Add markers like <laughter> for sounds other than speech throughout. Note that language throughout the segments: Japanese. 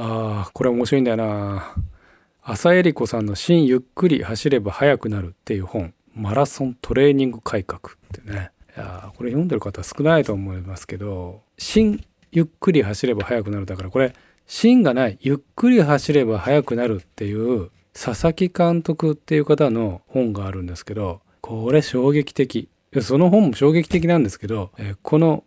ああ、これ面白いんだよな。浅江里子さんの新ゆっくり走れば速くなるっていう本、マラソントレーニング改革ってね。いやこれ読んでる方少ないと思いますけど、新ゆっくり走れば速くなるだからこれ、芯がない、ゆっくり走れば速くなるっていう佐々木監督っていう方の本があるんですけど、これ衝撃的。その本も衝撃的なんですけど、えこの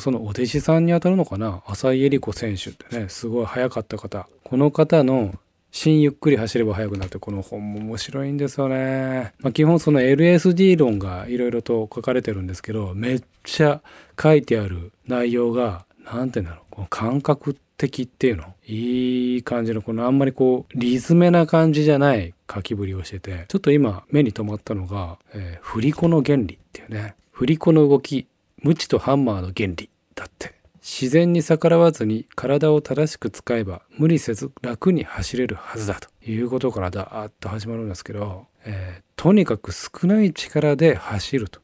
そのお弟子さんにあたるのかな？浅井恵理子選手ってねすごい速かった方。この方の新ゆっくり走れば速くなってこの本も面白いんですよね。まあ、基本その LSD 論がいろいろと書かれてるんですけどめっちゃ書いてある内容が何て言うんだろう。この感覚的っていうの？いい感じのこのあんまりこうリズメな感じじゃない書きぶりをしててちょっと今目に留まったのが、えー、振り子の原理っていうね。振り子の動き無知とハンマーの原理だって。自然に逆らわずに体を正しく使えば無理せず楽に走れるはずだということからだーっと始まるんですけど、えー、とにかく少ない力で走ると。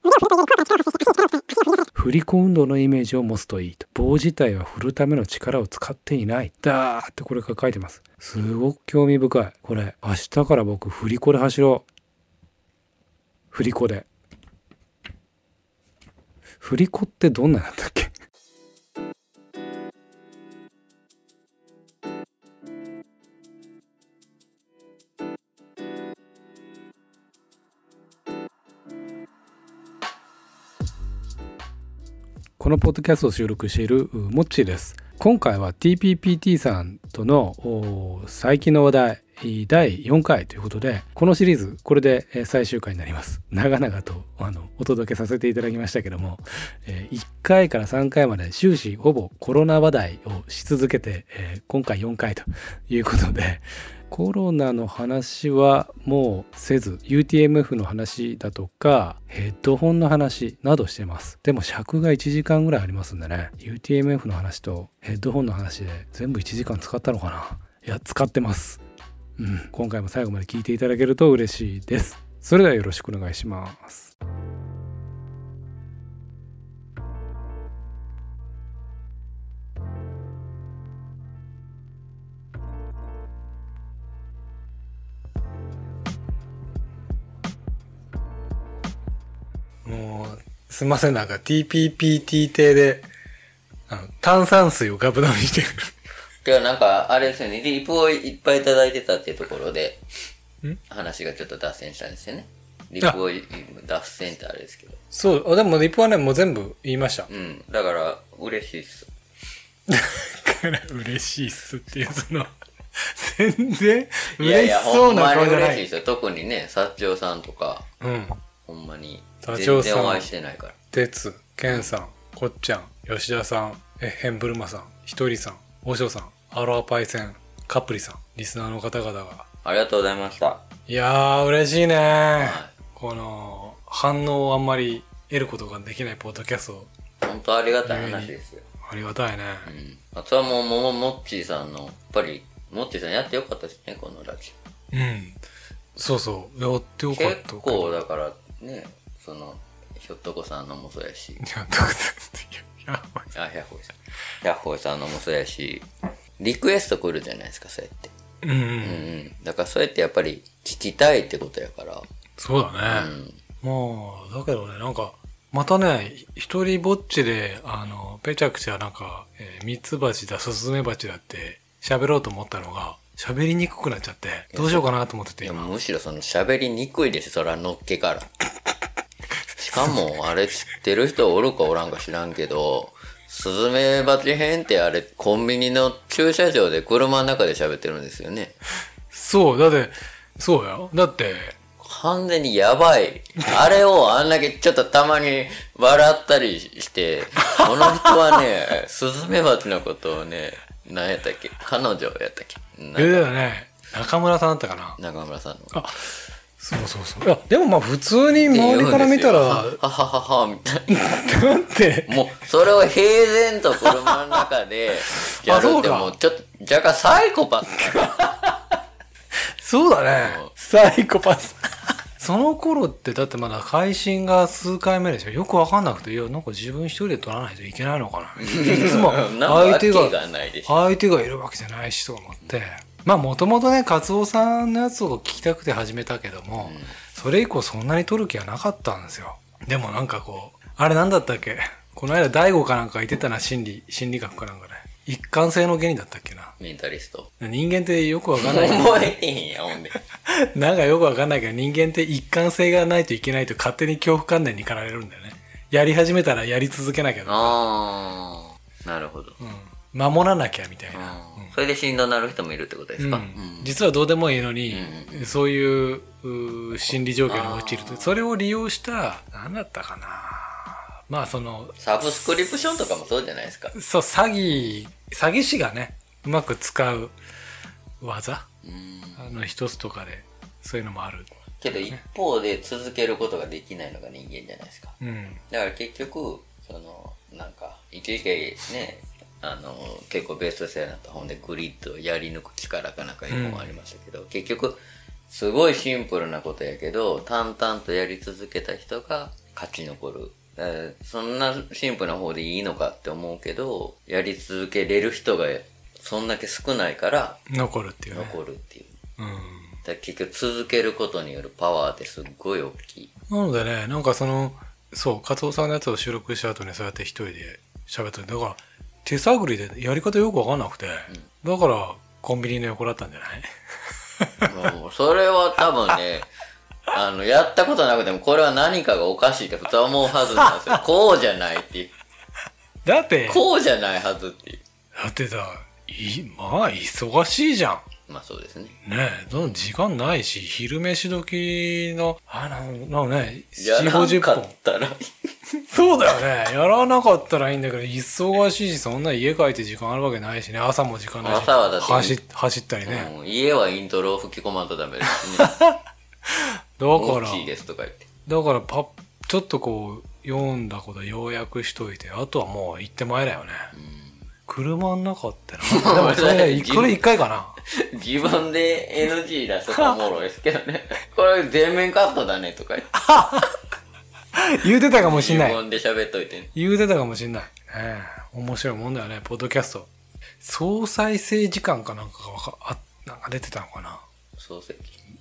振り子運動のイメージを持つといいと。棒自体は振るための力を使っていない。だーってこれが書いてます。すごく興味深い。これ、明日から僕振り子で走ろう。振り子で。振り子ってどんななんだっけ？このポッドキャストを収録しているモッチーです。今回は TPPT さんとの最近の話題第4回ということでこのシリーズこれで最終回になります長々とあのお届けさせていただきましたけども1回から3回まで終始ほぼコロナ話題をし続けて今回4回ということでコロナの話はもうせず UTMF の話だとかヘッドホンの話などしてます。でも尺が1時間ぐらいありますんでね。UTMF の話とヘッドホンの話で全部1時間使ったのかな。いや使ってます。うん。今回も最後まで聞いていただけると嬉しいです。それではよろしくお願いします。すいません、なんか TPPT 系で、あの炭酸水をガブ飲みしてる。いや、なんか、あれですよね、リプをいっぱいいただいてたっていうところで、話がちょっと脱線したんですよね。リプを脱線ってあれですけど。そう、でもリプはね、もう全部言いました。うん。だから、嬉しいっす。だから嬉しいっすっていう、その、全然嬉しそうな顔じゃない。いやいや、ほんまに嬉しいですよ。特にね、薩長さんとか、うん。ほんまに。座長さん。全然お会いしてないから。哲、健さん、こっちゃん、吉田さん、えヘンブルマさん、ひとりさん、おしょさん、アロアパイセン、カプリさん、リスナーの方々が。ありがとうございました。いやー、嬉しいねこの、反応をあんまり得ることができないポッドキャスト。本当ありがたい話ですよ。ありがたいね。うん。あとはもう、もも、もっちーさんの、やっぱり、もっちーさんやってよかったですね、このラジオ。うん。そうそう。やってよかった。結構、だから、ね、その、ひょっとこさんのもそうやし。ひょっとこさんってあ、百歩さん。さんのもそうやし、リクエスト来るじゃないですか、そうやって。うん、うん、うん。だからそうやってやっぱり聞きたいってことやから。そうだね。うん、もう、だけどね、なんか、またね、一人ぼっちで、あの、ぺちゃくちゃなんか、えー、ミツバチだ、スズメバチだって喋ろうと思ったのが、喋りにくくなっちゃって、どうしようかなと思ってて今。むしろその喋りにくいですそれはのっけから。しかも、あれ知ってる人おるかおらんか知らんけど、スズメバチ編ってあれ、コンビニの駐車場で車の中で喋ってるんですよね。そう、だって、そうや。だって、完全にやばい。あれをあんだけちょっとたまに笑ったりして、この人はね、<laughs> スズメバチのことをね、何やったっけ？彼女やったっけ？えだよね。中村さんだったかな中村さんの。あ、そうそうそう。いや、でもまあ普通に周りから見たら。はははは、みたいな。<laughs> だって。もう、それを平然と車の中で <laughs> やるってもう、ちょっと若干サイコパスそうだね。サイコパス。その頃ってだってまだ配信が数回目でしょよくわかんなくていやなんか自分一人で撮らないといけないのかないつも <laughs> 相手が。相手がいるわけじゃないしとか思ってまあもともとねカツオさんのやつを聞きたくて始めたけども、それ以降そんなに撮る気はなかったんですよ。でもなんかこうあれなんだったっけ？この間大悟かなんか言ってたな心理心理学かなんかね一貫性の原理だったっけな？メンタリスト。人間ってよくわかんない。覚えてへんや、ほんで。<laughs> なんかよくわかんないけど人間って一貫性がないといけないと勝手に恐怖観念に駆られるんだよね。やり始めたらやり続けなきゃああ、なるほど。うん。守らなきゃみたいな、うんそれでしんどになる人もいるってことですか、うん。実はどうでもいいのに、そういう心理状況に陥るとそれを利用した何だったかな。まあそのサブスクリプションとかもそうじゃないですか？そう詐欺詐欺師がねうまく使う技？うん。あの一つとかでそういうのもある。けど一方で続けることができないのが人間じゃないですか？うん。だから結局、その、なんか、一時期ね、あの、結構ベストセラーになった本でグリッドをやり抜く力かなんかいう本ありましたけど、結局、すごいシンプルなことやけど、淡々とやり続けた人が勝ち残る。えーそんなシンプルな方でいいのかって思うけど、やり続けれる人がそんだけ少ないから残るっていうね残るっていう。うんだ結局続けることによるパワーってすっごい大きい。なのでねなんかそのそうカツオさんのやつを収録した後にそうやって一人で喋ってだから手探りでやり方よくわかんなくて、だからコンビニの横だったんじゃない？もうそれは多分ね、<laughs> あの、やったことなくても、これは何かがおかしいって普通は思うはずなんですよ。<laughs> こうじゃないっていう。だってこうじゃないはずっていう。だってさいまあ忙しいじゃんまあそうですね。ねえ時間ないし昼飯時のあなんなんねや4 5 0らんかっ分たら、<laughs> そうだよね。やらなかったらいいんだけど忙しいしそんな家帰って時間あるわけないしね。朝も時間ないし朝はだって走走ったりね、うん家はイントロを吹き込まんとダメですしね。<laughs> だからですとか言って。だからパッちょっとこう読んだこと要約しといてあとはもう行ってまいだよね、車の中ってなでもそれ <laughs> これ1回かな自分で NG 出すとかおもろいですけどね。<laughs> これ全面カットだねとか言って。<laughs> 言うてたかもしんない自分で喋っといてね。言うてたかもしんない。ねえ面白いもんだよね、ポッドキャスト。総再生時間かなんかがわか、あ、なんか出てたのかな。漱石。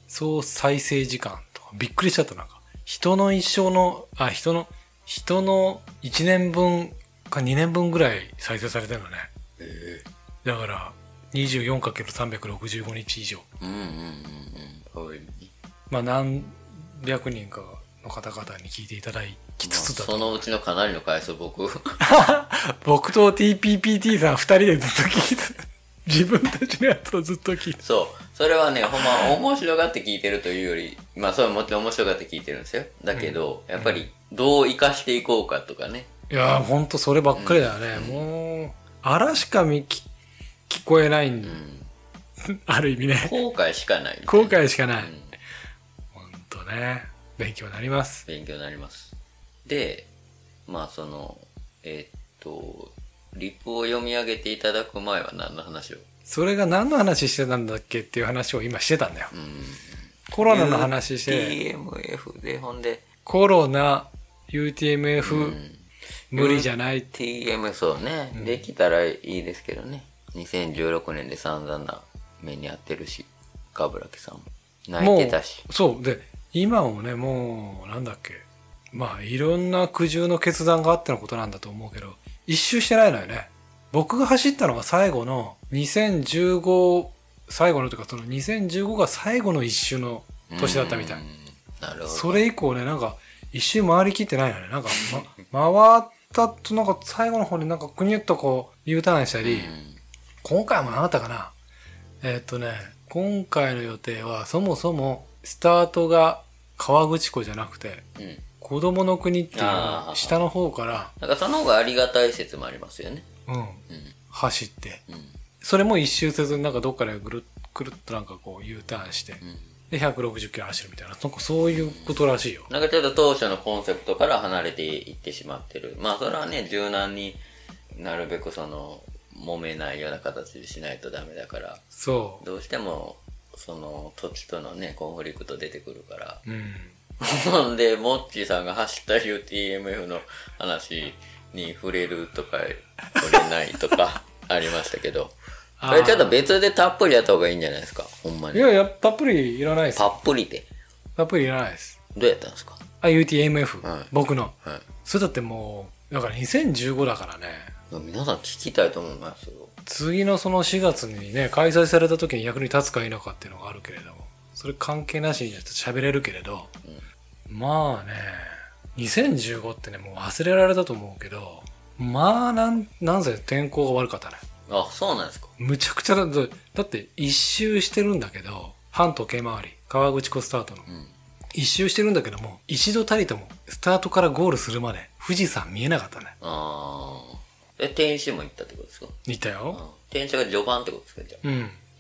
総再生時間とか、びっくりしちゃったなんか。人の一生の、あ、人の、人の1年分か2年分ぐらい再生されてるのね。だから、24×365 日以上。うんうんうんうん。まあ何百人かの方々に聞いていただきつつだとそのうちのかなりの回数僕、<laughs> 僕と TPPT さん二人でずっと聞いて自分たちのやつをずっと聞いてそう。それはね、ほんま面白がって聞いてるというより、まあそれはもちろん面白がって聞いてるんですよ。だけど、やっぱりどう活かしていこうかとかね。いやーほんとそればっかりだよね、もうあらしか聞こえないん、うん。ある意味ね。後悔しかない。後悔しかない、うん。ほんとね。勉強になります。勉強になります。で、まあその、えーっと、リプを読み上げていただく前は何の話を？それが何の話してたんだっけっていう話を今してたんだよ、うん。コロナの話して、TMF で、ほんで、コロナ UTMF、うん無理じゃない、TM そうね、できたらいいですけどね。2016年で散々な目に遭ってるし、かぶらけさんも。泣いてたし。そう。で今もねもうなんだっけ。まあいろんな苦渋の決断があってのことなんだと思うけど一周してないのよね。僕が走ったのが最後の2015最後のというかその2015が最後の一周の年だったみたい。うん。なるほど。それ以降ねなんか一周回りきってないのね。なんか、ま、<laughs> 回ったとなんか最後の方になんかくにゅっとこう U ターンしたり、今回も何だったかなえーっとね今回の予定はそもそもスタートが川口湖じゃなくて。子供の国っていうあー下の方から、なんかその方がありがたい説もありますよね。うん、うん。走ってうん。それも一周せずになんかどっかでぐるっくるっとなんかこう U ターンしてうん。で160キロ走るみたいななんかそういうことらしいよなんかちょっと当初のコンセプトから離れていってしまってる。まあそれはね、柔軟になるべくその、揉めないような形でしないとダメだから、そどうしてもその土地とのね、コンフリクト出てくるから。うん。ほんで、モッチーさんが走った UTMF の話に触れるとか、触れないとかありましたけど、あれちょっと別でたっぷりやった方がいいんじゃないですか、ほんまに。いやいや、たっぷりいらないですたよ。っぷりで。たっぷりいらないです。どうやったんですか？あ、UTMF、はい僕の。はい。それだってもう、だから2015だからね。皆さん聞きたいと思いますよ。次のその4月にね、開催された時に役に立つか否かっていうのがあるけれども、それ関係なしに喋れるけれど、まあね、2015ってね、もう忘れられたと思うけど、まあなん、なんせ天候が悪かったね。あ、そうなんですか。むちゃくちゃだ、だだって一周してるんだけど、半時計回り、川口湖スタートの。ん一周してるんだけども、一度たりとも、スタートからゴールするまで、富士山見えなかったね。ああ。え、天使も行ったってことですか？見たよ。うん天使が序盤ってことですかじゃあ。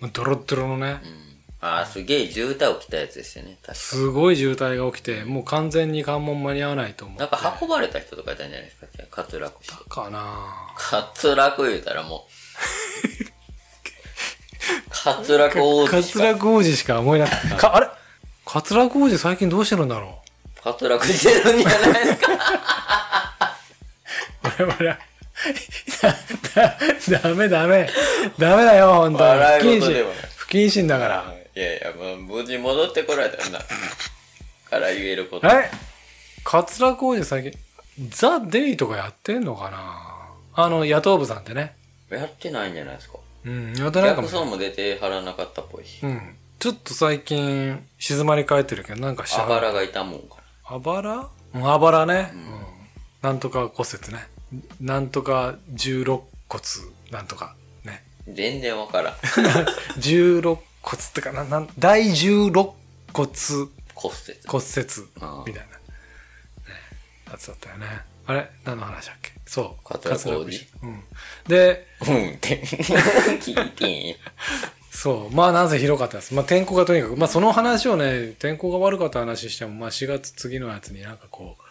うん。ドロッドロのね、うん。ああ、すげえ渋滞起きたやつですよね。確かすごい渋滞が起きて、もう完全に関門間に合わないと思って。なんか運ばれた人とかいたんじゃないですかじゃあ滑落して。かな滑落言うたらもう。滑落王子しか。桂王子しか思いなかった。かあれ？桂王子最近どうしてるんだろ滑落してるんじゃないですか？う我々は。だ、だ、ダメダメ。ダメだよ、本当に。笑不謹慎い事でもない。不謹慎だから。いやいや、もう無事戻ってこられたらな。から言えること。え？桂王子最近、ザ・デイとかやってんのかな？あの、野党部さんってね。やってないんじゃないですか。うん、やってないかもしれない。逆走も出てはらなかったっぽいし。うん。ちょっと最近、静まり返ってるけど、なんかしあばらがいたもんかあばら？うんあばらね、うんなんとか骨折ね。なんとか16骨、なんとかね。な。全然わからん。<laughs> 16骨ってかな、なん、第16骨骨折。骨折みたいな。ね、やつだったよね。あれ？何の話だっけ？そう。桂小路桂うん。で、うんって。聞いて <laughs> そう。まあ、なんせ広かったです。まあ、天候がとにかく、まあ、その話をね、天候が悪かった話しても、まあ、4月次のやつになんかこう、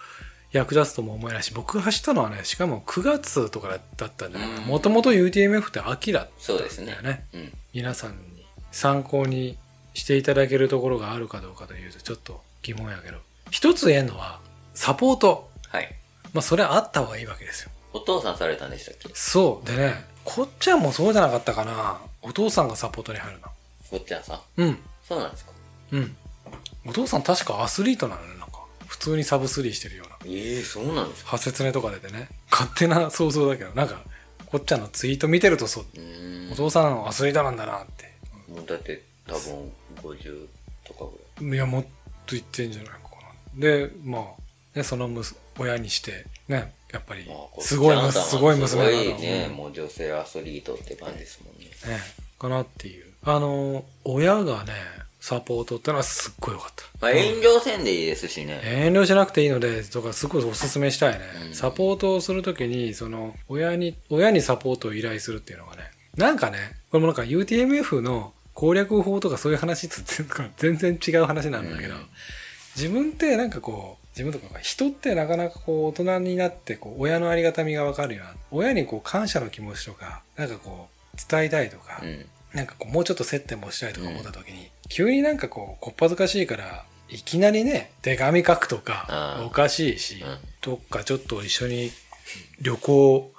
役立つとも思えないし、僕が走ったのはね、しかも9月とかだったんじゃないかな。うんもともと UTMF って秋だったそうですねんだよ。ね。うん。皆さんに参考にしていただけるところがあるかどうかというと、ちょっと疑問やけど。一つ言えんのは、サポート。はい。まあ、それはあった方がいいわけですよ。お父さんされたんでしたっけ？そう。でね、こっちはもうそうじゃなかったかな。お父さんがサポートに入るの。ごっちゃんさ？ん。うん。そうなんですか？うん。お父さん確かアスリートなのね、なんか。普通にサブスリーしてるような。ええそうなんですか？派切ねとか出てね。勝手な想像だけど、なんか、こっちゃんのツイート見てるとそう、うーんお。父さんアスリートなんだなって。もうだって多分50とかぐらい。いや、もっと言ってんじゃないかな。で、まあ、ね、そのむす親にして、ね、やっぱりすごいすごい娘すだなごいね、うんもう女性アスリートって感じですもんね。ね、かなっていう。あの、親がね、サポートってのはすっごい良かった。まあ遠慮せんでいいですしね。遠慮しなくていいので、とかすごいおすすめしたいね。うんサポートをするときに、その、親に、親にサポートを依頼するっていうのがね、なんかね、これもなんか UTMF の攻略法とかそういう話と <laughs> 全然違う話なんだけど、うん自分ってなんかこう、自分とか人ってなかなかこう大人になってこう親のありがたみがわかるような、親にこう感謝の気持ちとか、なんかこう伝えたいとか、うん。なんかこうもうちょっと接点もしたいとか思った時に、急になんかこうこっぱずかしいからいきなりね手紙書くとかおかしいし、うんどっかちょっと一緒に旅行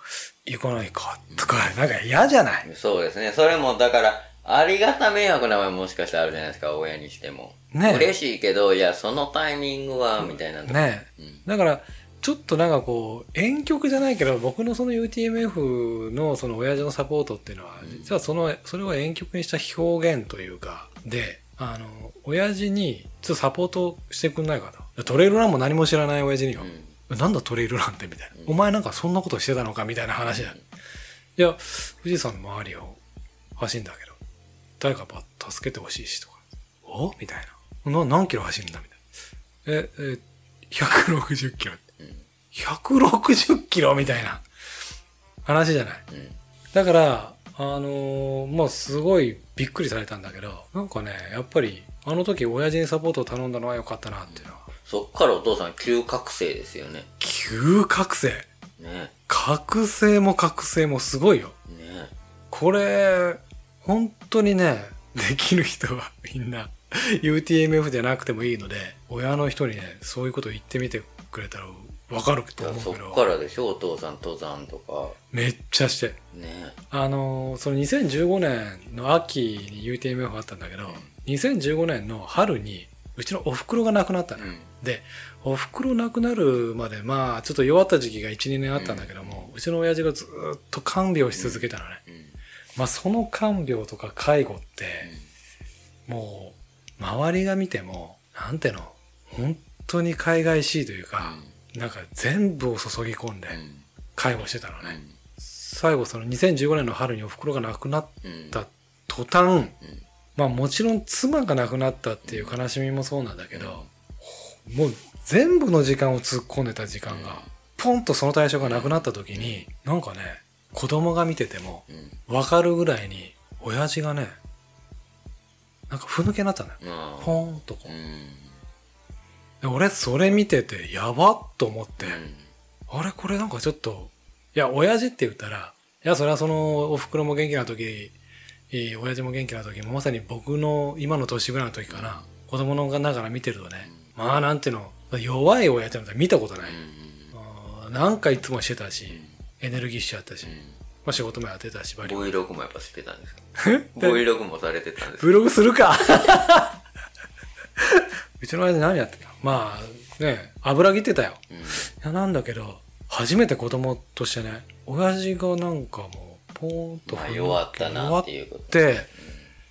行かないかとかなんか嫌じゃない？そうですね。それもだから、ありがた迷惑な場合もしかしたらあるじゃないですか、親にしても。ね。嬉しいけど、いや、そのタイミングは、みたいなの。ね。うん。だからちょっとなんかこう遠曲じゃないけど僕のその UTMF のその親父のサポートっていうのは、実はそのそれを遠曲にした表現というかであの親父にちょっとサポートしてくんないかと。トレイルランも何も知らない親父には、うん。なんだトレイルランって？みたいな、うん。お前なんかそんなことしてたのか？みたいな話だ、いや富士山の周りを走るんだけど誰かば助けてほしいしとか。お？みたいなな何キロ走るんだみたいなええ160キロうん。160キロみたいな話じゃないうん。だからあのーまあすごいびっくりされたんだけどなんかねやっぱりあの時親父にサポートを頼んだのは良かったなっていうのはそっからお父さん急覚醒ですよね。急覚醒ね。覚醒も覚醒もすごいよ。ね。これ、本当にね、できる人はみんな UTMF じゃなくてもいいので親の人にねそういうこと言ってみてくれたら分かると思うそけど。っからでしょ？お父さん登山とか。めっちゃして。ね。あのーその2015年の秋に UTMF あったんだけど、2015年の春にうちのお袋が亡くなったのよ、うん。でお袋亡くなるまでまあちょっと弱った時期が12年あったんだけども、うちの親父がずっと看病し続けたのね、うん。まあその看病とか介護って、もう周りが見てもなんていうの本当に海外しいというか、なんか全部を注ぎ込んでうん。介護してたのね、うん。最後その2015年の春にお袋が亡くなっうん。た途端、まあもちろん妻が亡くなったっていう悲しみもそうなんだけど、もう全部の時間を突っ込んでた時間が、ポンとその対象がなくなった時に、なんかね、子供が見ててもうん。わかるぐらいに、親父がね、なんかふぬけになったのよ。ああ。ポーンとこう。俺それ見ててやばっと思って、うん。あれ？これなんかちょっと、いや、親父って言ったら、いや、それはその、お袋も元気な時、親父も元気な時、まさに僕の今の年ぐらいの時かな、子供のながら見てるとね、まあなんていうの、弱い親父なんて見たことない。なんかいつもしてたし、エネルギッシュあったし、まあ仕事もやってたし、バリバリ。Vlog もやっぱしてたんですか？<laughs> Vlog もされてたんです。かブログするか。<laughs> うちの親父何やってた？まあね、油切ってたよ。うん。いやなんだけど初めて子供としてね親父がなんかもうポーンとまあ弱ったなっていうこと弱って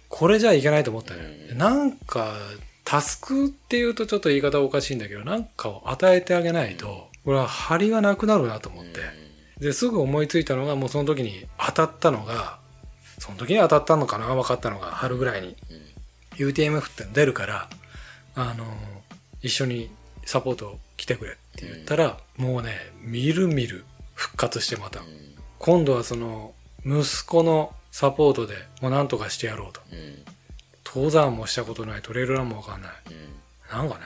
これじゃいけないと思ったね、うん。なんかタスクっていうとちょっと言い方おかしいんだけどなんかを与えてあげないとこれは張りがなくなるなと思って、ですぐ思いついたのがもうその時に当たったのがその時に当たったのかな分かったのが春ぐらいに。UTMF って出るからあの一緒にサポート来てくれって言ったら、もうねみるみる復活してまた、うん。今度はその息子のサポートでもう何とかしてやろうと。うん。登山もしたことないトレイルランも分かんない。うん。なんかね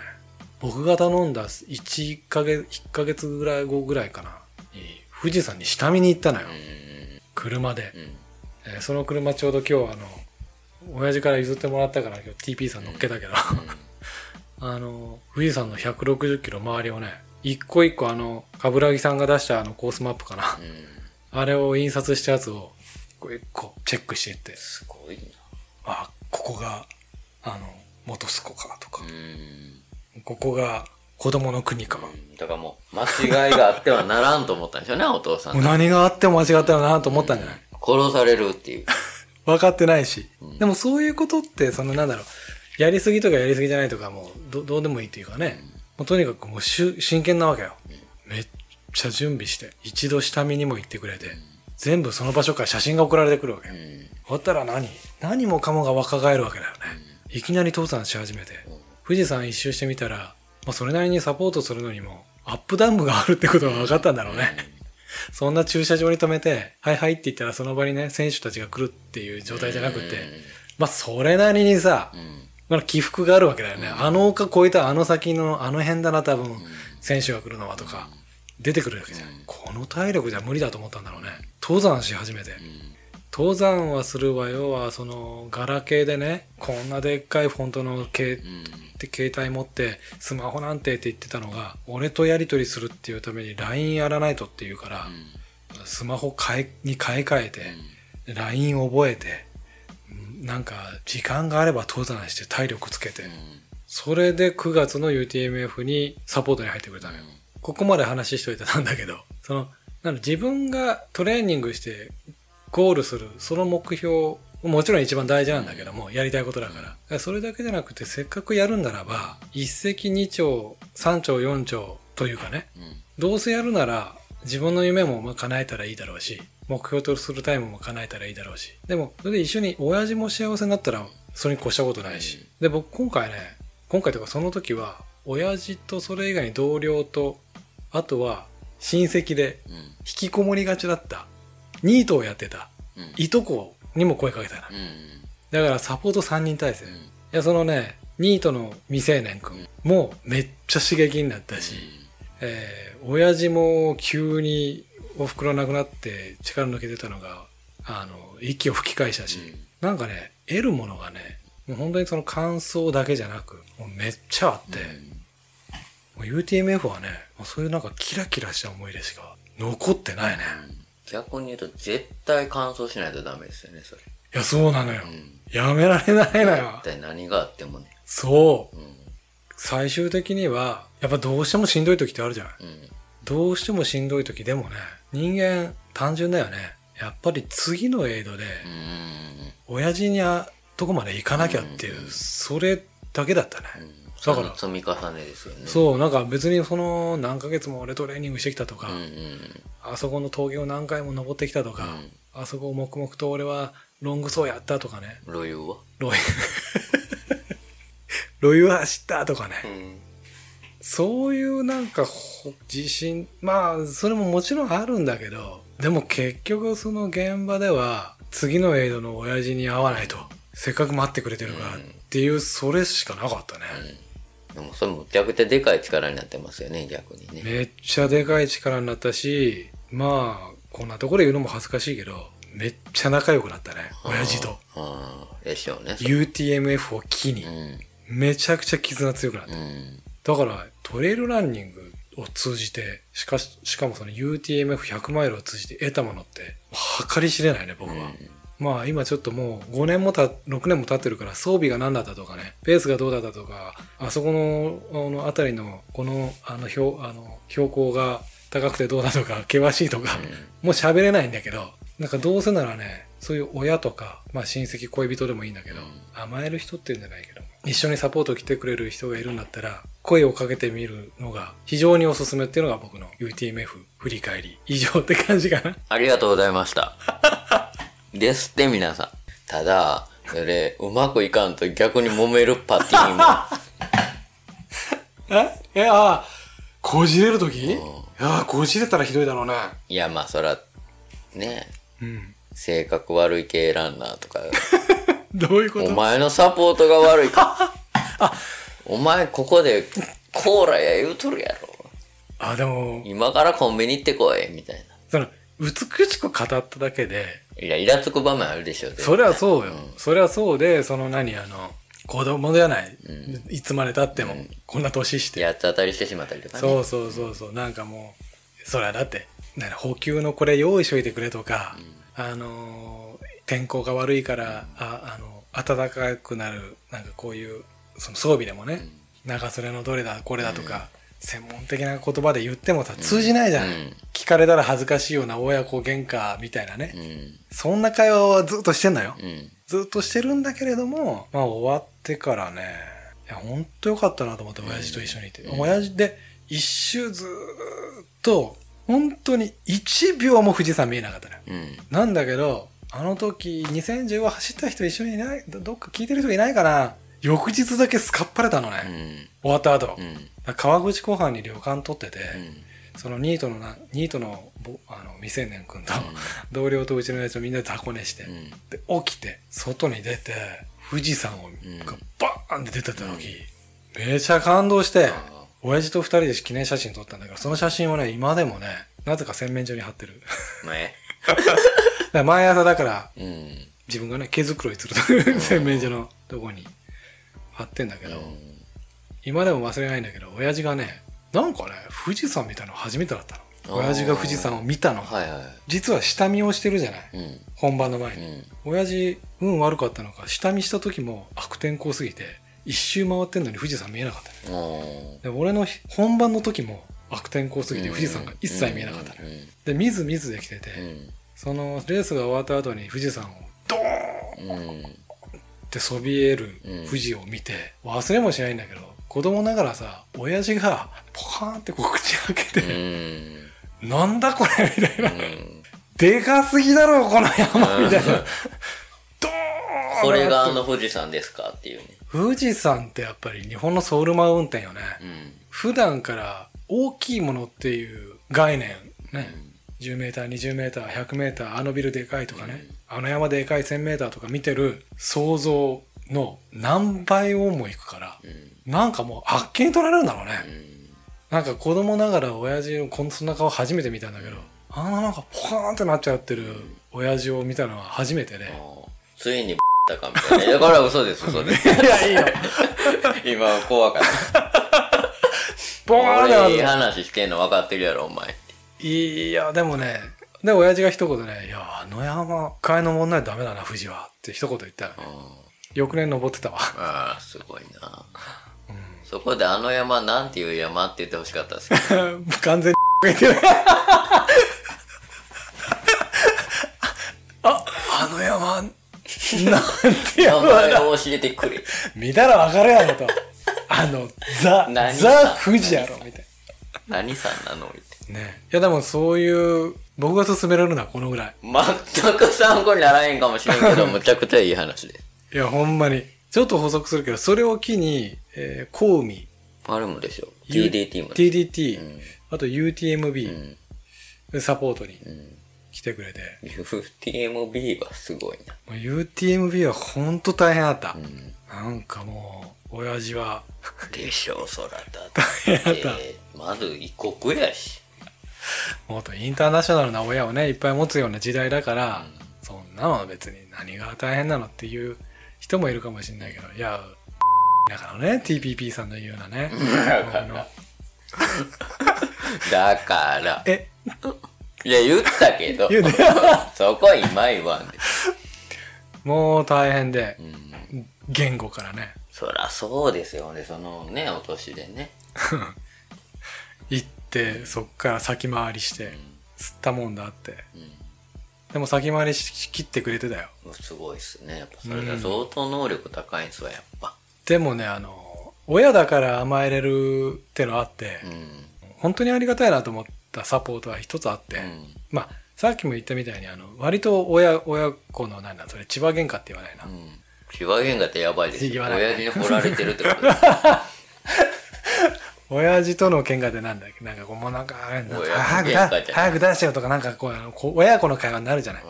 僕が頼んだ1ヶ月1ヶ月ぐらい後ぐらいかな。に富士山に下見に行ったのよ、車で、うんえーその車ちょうど今日あの親父から譲ってもらったから今日 TP さん乗っけたけど、<laughs> あの富士山の160キロ周りをね一個一個あの冠城さんが出したあのコースマップかな。うん。あれを印刷したやつを一個一個チェックしていって。すごいな。あここがあの元栖湖かとか。う、ん。ここが子供の国か、もだからもう間違いがあってはならんと思ったんでしょうねお父さんう何があっても間違ったよなと思ったんじゃない、殺されるっていう。<laughs> 分かってないし、うんでもそういうことってそのなんだろうやりすぎとかやりすぎじゃないとかもうどどうでもいいっていうかね、もうとにかくもうしゅ真剣なわけよ、めっちゃ準備して一度下見にも行ってくれて、全部その場所から写真が送られてくるわけよ、うん。ほったら何？何もかもが若返るわけだよね、いきなり登山し始めて、富士山一周してみたら、まあ、それなりにサポートするのにもアップダウンがあるってことが分かったんだろうね、そんな駐車場に止めて、はいはいって言ったらその場にね、選手たちが来るっていう状態じゃなくて、まあそれなりにさ、うんまあ起伏があるわけだよね。あの丘越えたあの先のあの辺だな多分、選手が来るのはとか、出てくるわけじゃん。この体力じゃ無理だと思ったんだろうね。登山し始めて。登山はするわよは、その、ガラケーでね、こんなでっかいフォントの携うん。で携帯持ってスマホなんてって言ってたのが俺とやり取りするっていうために LINE やらないとっていうから、スマホ買いに買い替えて、LINE 覚えてうんなんか時間があれば登山して体力つけて、それで9月の UTMF にサポートに入ってくれたのよ、ここまで話しといてたんだけどそのな自分がトレーニングしてゴールするその目標もちろん一番大事なんだけども、やりたいことだから。それだけじゃなくて、せっかくやるんならば、一石二鳥、三鳥四鳥というかね、どうせやるなら、自分の夢もまあ叶えたらいいだろうし、目標とするタイムも叶えたらいいだろうし。でも、それで一緒に親父も幸せになったら、それに越したことないし。で、僕今回ね、今回とかその時は、親父とそれ以外に同僚と、あとは親戚でうん引きこもりがちだった、ニートをやってた、うん。いとこにも声かけたな。うん。だからサポート3人体制。いうん。や、そのね、ニートの未成年くん。もめっちゃ刺激になったし、えー親父も急にお袋亡くなって力抜けてたのが、あの、息を吹き返したし、なんかね、得るものがね、もう本当にその感想だけじゃなく、もうめっちゃあって、もう UTMF はね、そういうなんかキラキラした思い出しか残ってないね。逆に言うと絶対乾燥しないとダメですよね、それ。いや、そうなのよ。んやめられないのよ一。体何があってもね。そう。うん。最終的には、やっぱどうしてもしんどい時ってあるじゃん。うん。どうしてもしんどい時でもね、人間単純だよね。やっぱり次のエイドで、うん。親父にあとこまで行かなきゃっていう、それだけだったね。だから積み重ねですよね。そう、なんか別にその何ヶ月も俺トレーニングしてきたとか、うんうん。あそこの峠を何回も登ってきたとか、うんあそこを黙々と俺はロング走やったとかね、余裕は？ロイ、<laughs> ロイは走ったとかね、ん。そういうなんかほ自信、まあそれももちろんあるんだけど、でも結局その現場では次のエイドの親父に会わないと、せっかく待ってくれてるからっていうそれしかなかったね。でもそれむちゃくちゃでかい力になってますよね、逆にね。めっちゃでかい力になったし、まあ、こんなところで言うのも恥ずかしいけど、めっちゃ仲良くなったね、親父と。ああ、でしょうね。UTMF を機にう、ん。めちゃくちゃ絆強くなった。うん。だから、トレイルランニングを通じて、しかし、しかもその UTMF100 マイルを通じて得たものって、計り知れないね、僕は。まあ今ちょっともう5年もた、6年も経ってるから装備が何だったとかね、ペースがどうだったとか、あそこの、あの、あたりの、この、あの、標、あの、標高が高くてどうだとか、険しいとか、もう喋れないんだけど、なんかどうせならね、そういう親とか、まあ親戚、恋人でもいいんだけど、甘える人っていうんじゃないけど、一緒にサポート来てくれる人がいるんだったら、声をかけてみるのが非常におすすめっていうのが僕の UTMF 振り返り。以上って感じかな。ありがとうございました。ですって皆さん。ただ、それ、うまくいかんと逆に揉めるパティーンも。<laughs> え？え、ああ、こじれるときいやあ、こじれたらひどいだろうね。いや、まあ、そら、ね、うん。性格悪い系ランナーとか、<laughs> どういうこと？お前のサポートが悪いか。<laughs> お前ここでコーラや言うとるやろ。あ、でも、今からコンビニ行ってこい、みたいその、美しく語っただけで、な。いや、イラつく場面あるでしょ、絶対それはそうよ。それはそうで、その何、あの、子供じゃない。いつまで経っても、こんな年して。八つ当たりしてしまったりとかね。そうそうそうそう。なんかもう、それはだって、何補給のこれ用意しといてくれとか、あのー、天候が悪いから、あ、あの、暖かくなる、なんかこういう、その装備でもね、長袖のどれだ、これだとか、専門的な言葉で言ってもさ、通じないじゃん。うん聞かれたら恥ずかしいような親子喧嘩みたいなね。うん。そんな会話はずっとしてんのよ。うん。ずっとしてるんだけれども、まあ終わってからね、いや、ほんとよかったなと思って、親父と一緒にいて。親父で、一周ずーっと、本当に1秒も富士山見えなかったのよ。うん。なんだけど、あの時、2015走った人一緒にいない、どどっか聞いてる人いないかな翌日だけスカッパれたのね。うん。終わった後。うん。川口湖畔に旅館取ってて、うん。そのニートのな、ニートのぼあの未成年君と、同僚とうちのやつをみんなで雑魚寝して、うん。で、起きて、外に出て、富士山を、んがバーンって出てた時、めちゃ感動して、親父と二人で記念写真撮ったんだけど、その写真をね、今でもね、なぜか洗面所に貼ってる。前 <laughs> だから毎朝だから、うん。自分がね、毛づくろいすると洗面所のとこに貼ってんだけど、今でも忘れないんだけど、親父がね、なんかね、富士山見たの初めてだったの。親父が富士山を見たの。はいはい。実は下見をしてるじゃない。うん。本番の前に。うん。親父、運悪かったのか、下見した時も悪天候すぎて、一周回ってんのに富士山見えなかったね。で、俺の本番の時も悪天候すぎて富士山が一切見えなかったね。で、見ず見ずできてて、うん。そのレースが終わった後に富士山をドーンうん。うん。ってそびえる富士を見て、忘れもしないんだけど子供ながらさ親父がポカーンってこう口開けて、うん、なんだこれみたいな、うん、でかすぎだろうこの山みたいな、うん、ドーンこれがあの富士山ですかっていうね。富士山ってやっぱり日本のソウルマウンテンよね、うん、普段から大きいものっていう概念ね、うん。10m、20m、100m、あのビルでかいとかね、あの山でかい 1000m とか見てる想像の何倍をもいくから、なんかもうあっけに取られるんだろうね。なんか子供ながら親父のこんな顔初めて見たんだけど、あのなんかポカーンってなっちゃってる親父を見たのは初めてで、ね。ついにだかみたいな。いや、これは嘘です、嘘です。いや、いいよ。<laughs> 今、怖かった。<laughs> ボーンって。いい話してんの分かってるやろ、お前。いや、でもね、で、親父が一言ね、いや、あの山、替えの問題ダメだな、富士は。って一言言ったらねうん。翌年登ってたわ。ああ、すごいな。そこであの山なんていう山って言ってほしかったですけど。<laughs> 完全に。<laughs> あ、あの山、なんて名山だ。前を教えてくれ。見たらわかるやろと。あの、ザ、何ザ・富士やろ、みたい何さんなのって。な。ね。いや、でもそういう、僕が勧められるのはこのぐらい。全く参考にならへんかもしれんけど、<laughs> むちゃくちゃいい話です。いや、ほんまに。ちょっと補足するけど、それを機に、えー、コウミ、あるもでしょ。U- TDT もね。TDT、うんあと UTMB、サポートにうん。来てくれて、UTMB はすごいな。もう UTMB はほんと大変だった。うん。なんかもう、親父は、でしょう、そらだっ。<laughs> ってたまず異国やし。もっとインターナショナルな親をね、いっぱい持つような時代だから、そんなの別に何が大変なのっていう人もいるかもしれないけど、いや、だからね、TPP さんの言うようなね。だから。え、いや、言ったけど。<laughs> そこ今言わんで。もう大変でう、ん。言語からね、そらそうですよね。そのね、お年でね。<laughs> 行って、そっから先回りして、吸ったもんだって。うん。でも先回りしきってくれてたよ。うん。すごいっすね。やっぱそれが相当能力高いんすわ、やっぱ。でもね、あの、親だから甘えれるってのあって、うん。本当にありがたいなと思ったサポートは一つあって、うん。まあ、さっきも言ったみたいに、あの、割と親、親子の、なんだ、それ、千葉喧嘩って言わないな。うん。千葉喧嘩ってやばいですよ。言わない親父に掘られてるってことです。<laughs> 親父との喧嘩ってなんだっけ？なんかこう、もうなんか、あれなんか早くだ喧嘩じゃない早く出してよとか、なんかこう、こう親子の会話になるじゃない。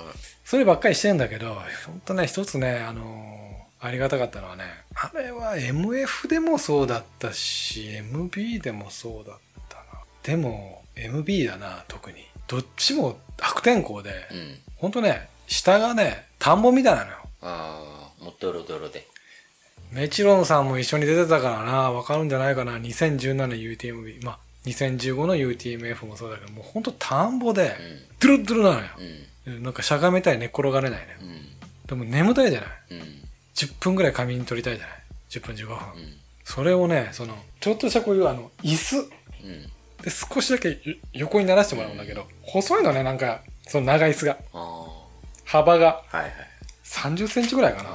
そればっかりしてんだけど、本当ね、一つね、あのありがたかったのはね、あれは MF でもそうだったし、MB でもそうだったな。でも、MB だな、特に。どっちも悪天候で、うん。ほんとね、下がね、田んぼみたいなのよ。ああ、もうドロドロで。メチロンさんも一緒に出てたからな、わかるんじゃないかな。2017UTMB。まあ、2015の UTMF もそうだけど、もうほんと田んぼで、ドゥルドゥルなのよ。うん。なんかしゃがめたい寝っ転がれないね。うん。でも眠たいじゃない。うん。10分ぐらい仮眠取りたいじゃない。10分15分。うん。それをね、その、ちょっとしたこういうあの、椅子うん。で少しだけよ横にならしてもらうんだけど、細いのね、なんか、その長い椅子が。あ幅があ。はいはい。30センチぐらいかな。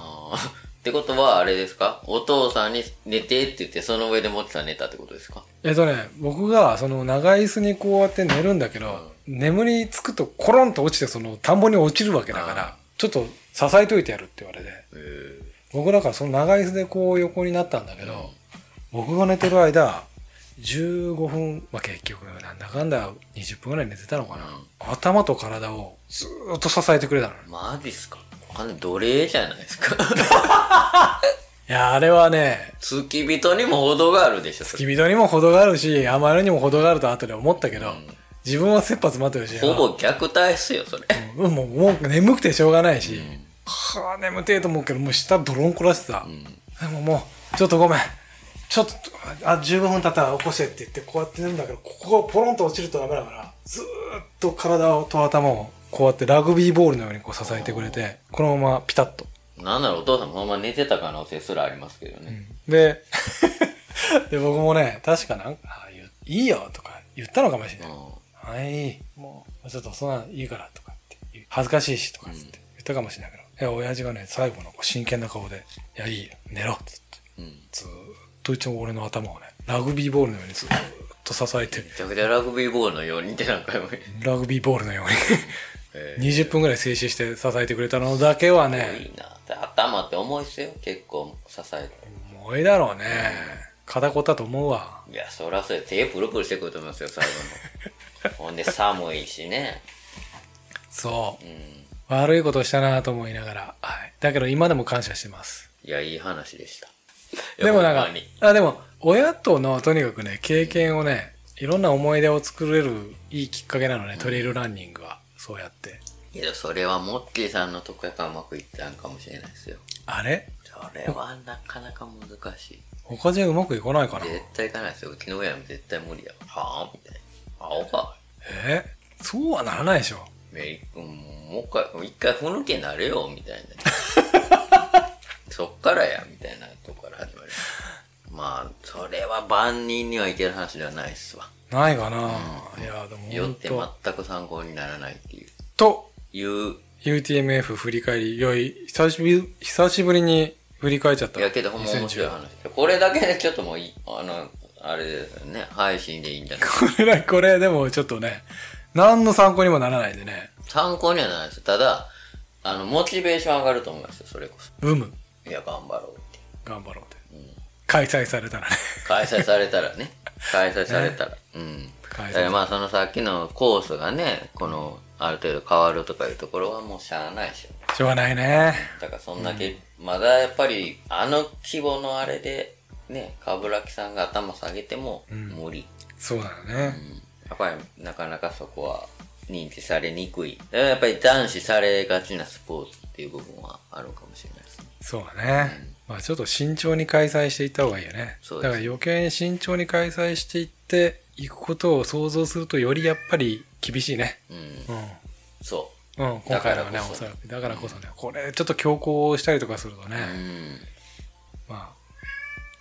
ってことは、あれですか？お父さんに寝てって言って、その上でもちさん寝たってことですか？えっとね、僕がその長い椅子にこうやって寝るんだけど、眠りつくとコロンと落ちてその田んぼに落ちるわけだから、ちょっと支えといてやるって言われて。え。僕だからその長い椅子でこう横になったんだけど、僕が寝てる間、15分、まあ、結局なんだかんだ20分ぐらい寝てたのかな。頭と体をずーっと支えてくれたの。よ。マジっすか？あれ奴隷じゃないですか。<laughs> いや、あれはね、付き人にも程があるでしょ、付き人にも程があるし、甘えるにも程があると後で思ったけど、自分は切羽詰まってるし、ほぼ虐待っすよ、それ。うんもう、もう眠くてしょうがないし、はあ、眠てえと思うけど、もう下ドロンこらしてた。でももう、ちょっとごめん。ちょっと、あ、15分経ったら起こしてって言って、こうやって寝るんだけど、ここがポロンと落ちるとダメだから、ずーっと体と頭を、こうやってラグビーボールのようにこう支えてくれて、このままピタッと。なんならお父さんもほんま寝てた可能性すらありますけどね。で、<laughs> で、僕もね、確かなんか、いいよとか言ったのかもしれない。はい、もう、ちょっとそんなんいいからとかって恥ずかしいしとかっつって言ったかもしれないけど、いや、親父がね、最後のこう真剣な顔で、いや、いいよ、寝ろっつって、うん。めずーっといつも俺の頭をね、ラグビーボールのようにずーっと支えて、ちゃくちゃラグビーボールのようにって何回も。ラグビーボールのように、え20分ぐらい静止して支えてくれたのだけはーいね、いな。頭って重いっすよ、結構支えて。重いだろうね。肩こったと思うわ。いや、そらそうや手プルプルしてくると思いますよ、最後の。<laughs> ほんで寒いしね。そうう。ん。悪いことしたなと思いながら。はい。だけど今でも感謝してます。いや、いい話でした。でもなんかあ、でも、親とのとにかくね、経験をね、いろんな思い出を作れるいいきっかけなのね、トレイルランニングは。そうやって。けどそれはモッキーさんのとこやからうまくいったんかもしれないですよ。あれ？それはなかなか難しい。他じゃうまくいかないかな絶対いかないですよ。うちの親も絶対無理やわ。はぁみたいな。青か。え？そうはならないでしょ。メリうんもう一回、一回ふぬけなれよ、みたいな。<laughs> そっからや、みたいなとこから始まる。まあ、それは万人にはいける話ではないっすわ。ないかな、いや、でもよって全く参考にならないっていう。と、いう、UTMF 振り返り、良い、久しぶり、久しぶりに振り返っちゃった。いやけどほんま面白い2010話。これだけでちょっともういい、あの、あれですよね、配信でいいんじゃない？これ、これでもちょっとね、何の参考にもならないんでね。参考にはならないです。ただ、あの、モチベーション上がると思いますよ、それこうむ。そ。いや、頑張ろうって。頑張ろうで。開催されたらね。開催されたらね。開催されたら。<laughs> うん。まあそのさっきのコースがね、この、ある程度変わるとかいうところはもうしゃあないでしょ。しょうがないね。だからそんだけ、まだやっぱり、あの規模のあれで、ね、冠城さんが頭下げても無理。そうだよね。うんやっぱりなかなかそこは認知されにくい。やっぱり男子されがちなスポーツっていう部分はあるかもしれないですね。そうだね。まあちょっと慎重に開催していった方がいいよね。だから余計に慎重に開催していっていくことを想像するとよりやっぱり厳しいね。うん。うん。そうん、今回のはね、だからこそおそらく。だからこそね、これちょっと強行したりとかするとね、う。うん。まあ、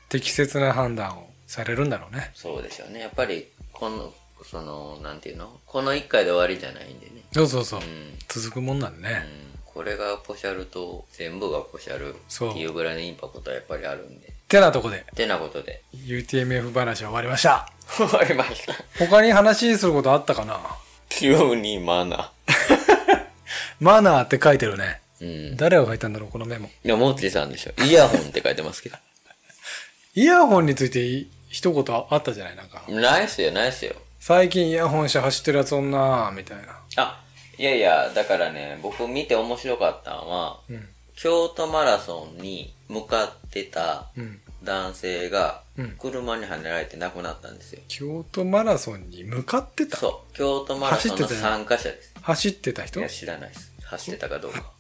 適切な判断をされるんだろうね。そうでしょうね。やっぱり、この、その、なんていうの？この一回で終わりじゃないんでね。そうそうそう。うん。続くもんなんでね。うんこれがポシャルと全部がポシャルそうっていうぐらいのインパクトはやっぱりあるんで。てなとこで、てなことで、UTMF 話は終わりました。終わりました。他に話することあったかな？急にマナ <laughs> マナーって書いてるね。ー。うん。誰が書いたんだろう、このメモ。いや、モッチーさんでしょ。イヤホンって書いてますけど。<laughs> イヤホンについてい一言あったじゃないなんか。ないっすよ、ないっすよ。最近イヤホンして走ってるやつおんなみたいな。あ、いやいや、だからね、僕見て面白かったのは、うん。京都マラソンに向かってたうん。男性がうん、車にはねられて亡くなったんですよ。京都マラソンに向かってた？そう、京都マラソンの参加者です。走ってた人？いや、知らないです。走ってたかどうか。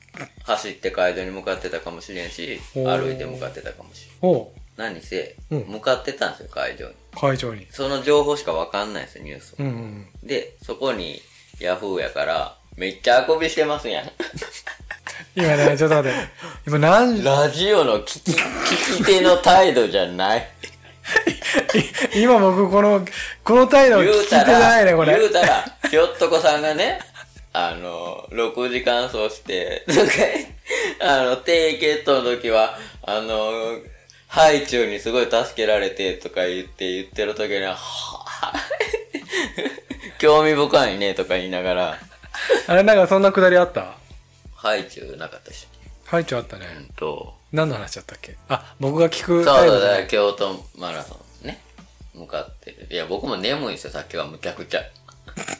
走って街道に向かってたかもしれんし、歩いて向かってたかもしれん。何せ、うん向かってたんですよ、会場に。会長に。その情報しかわかんないですよ、ニュースうんうん。で、そこに、ヤフーやから、めっちゃあくびしてますやん。今ね、ちょっと待って。今何、ラジオの聞き、聞き手の態度じゃない。<laughs> 今僕この、この態度聞言いうてたら、ないね、これ。言うたら、ひょっとこさんがね、あの、6時間走して、なんか、あの、低血糖の時は、あの、ハイチュウにすごい助けられてとか言って言ってる時には、はぁ <laughs> 興味深いねとか言いながら、<laughs> あれなんかそんなくだりあった？ハイチュウなかったし。ハイチュウあったね。うんと、何の話だったっけ？あ、僕が聞くそうそうだ。京都マラソンね。向かってる。いや、僕も眠いんですよ、さっきはむちゃくちゃ。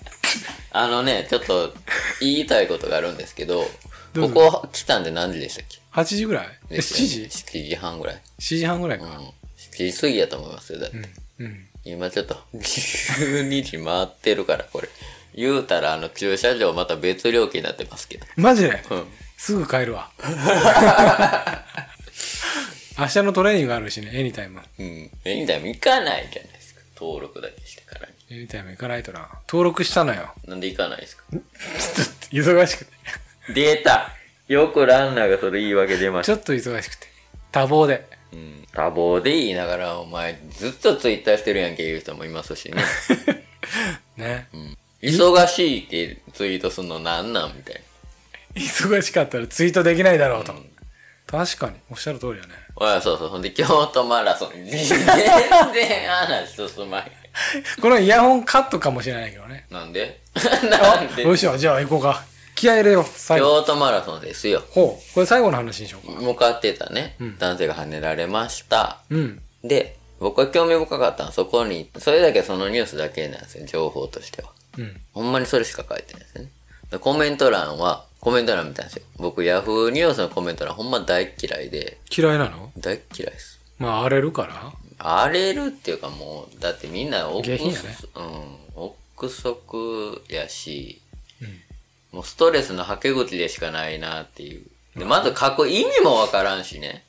<laughs> あのね、ちょっと言いたいことがあるんですけど、どうぞここ来たんで何時でしたっけ？8時ぐらい？え、です7時よね ?7 時？半ぐらい。?7 時半ぐらいか。うん。7時過ぎやと思いますよ、だって。うん。うん。今ちょっと、<laughs> 12時回ってるから、これ。言うたら、あの、駐車場また別料金になってますけど。マジで？うん。すぐ帰るわ。<laughs> 明日のトレーニングがあるしね、エニタイム。うん。エニタイム行かないじゃないですか。登録だけしてからに。エニタイム行かないとな。登録したのよ。なんで行かないですか？<laughs> 忙しくて。出たよくランナーがそれ言い訳出ました。ちょっと忙しくて。多忙で。うん。多忙で言いながら、お前、ずっとツイッターしてるやんけ言う人もいますしね。<laughs> ね。うん。忙しいってツイートすんのなんなんみたいな。忙しかったらツイートできないだろうと。確かに。おっしゃる通りよね。おい、そうそう。ほんで、京都マラソン。<laughs> 全然話進まへん。このイヤホンカットかもしれないけどね。なんで？あ <laughs> なんで？よしよ、じゃあ行こうか。気合入れよう、最後。京都マラソンですよ。ほう。これ最後の話にしようか。向かってたね、うん男性が跳ねられました。うん。で、僕は興味深かったのはそこに、それだけそのニュースだけなんですよ、情報としては。うん。ほんまにそれしか書いてないですよね。でコメント欄は、コメント欄見たんですよ。僕、ヤフーニュースのコメント欄ほんま大っ嫌いで、嫌いなの？大っ嫌いです。まあ荒れるから？荒れるっていうかもう、だってみんな憶下品やねうん、憶測やし、もうストレスのはけ口でしかないなっていう。で、まず書く意味もわからんしね。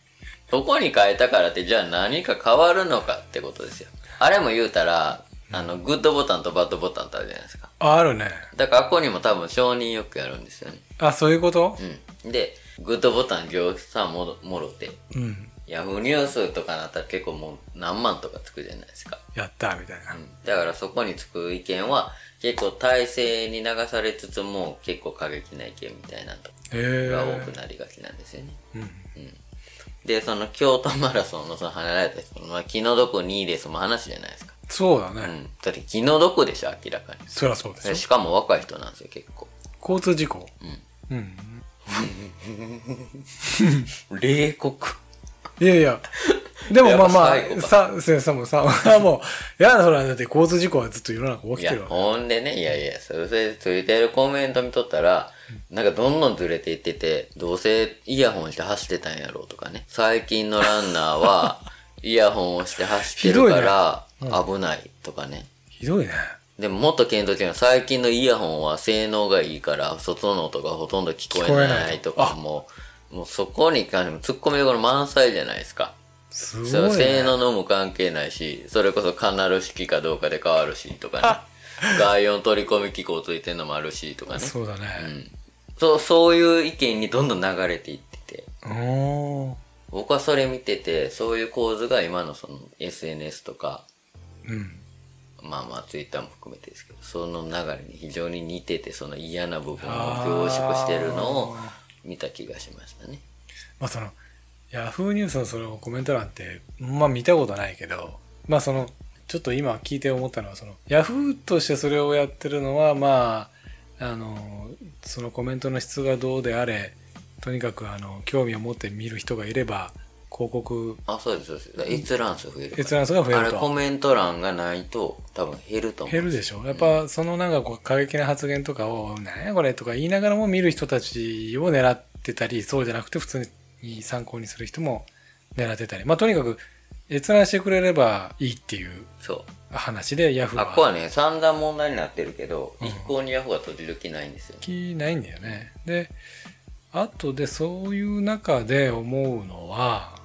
<laughs> そこに変えたからって、じゃあ何か変わるのかってことですよ。あれも言うたら、あの、グッドボタンとバッドボタンってあるじゃないですか。ああるね。だから、ここにも多分承認欲求あるんですよね。あ、そういうこと？うん。で、グッドボタン業者さんもろもろて、うん。ヤフーニュースとかなったら結構もう何万とかつくじゃないですか。やったみたいな。うん。だからそこにつく意見は結構体制に流されつつも結構過激な意見みたいなのへえ。が多くなりがちなんですよね。うん。で、その京都マラソンのその離れた人の、まあ、気の毒2位ですも話じゃないですか。そうだね。うん。だって気の毒でしょ、明らかに。そりゃそうでしょ。しかも若い人なんですよ、結構。交通事故。うん。<laughs> 冷酷。いやいや。でもまあまあ、さ、せさもさ、<laughs> もう、いや、それはだって交通事故はずっと世の中起きてる、わ。ほんでね、いやいや、それでついてるコメント見とったら、なんかどんどんずれていってて、どうせイヤホンして走ってたんやろうとかね。最近のランナーは、<laughs> イヤホンをして走ってるから、危ないとかね。ひどいね。でももっと検討的な最近のイヤホンは性能がいいから、外の音がほとんど聞こえないとかも、もうそこに関しても突っ込みどころ満載じゃないですか。すごい、ね。性能のも関係ないし、それこそカナル式かどうかで変わるし、とかね。外音取り込み機構ついてんのもあるし、とかね。そうだね。そう、そういう意見にどんどん流れていってて。僕はそれ見てて、そういう構図が今のその SNS とか、うん。まあまあツイッターも含めてですけど、その流れに非常に似てて、その嫌な部分を凝縮してるのを見た気がしましたね。まあその、ヤフーニュースのそのコメント欄って、まあ見たことないけど、まあその、ちょっと今聞いて思ったのは、その、ヤフーとしてそれをやってるのは、まあ、あの、そのコメントの質がどうであれ、とにかくあの、興味を持って見る人がいれば、広告、あ、そうです、そうです。だから閲覧数増える。閲覧数が増えあれコメント欄がないと多分減ると思う。減るでしょやっぱそのなんかこう過激な発言とかを「何やこれ」とか言いながらも見る人たちを狙ってたりそうじゃなくて普通に参考にする人も狙ってたりまあとにかく閲覧してくれればいいっていうそう。話でヤフーあっこははね、散々問題になってるけど、一向にヤフーは閉じる気ないんですよ。気ないんだよねであとでそういう中で思うのは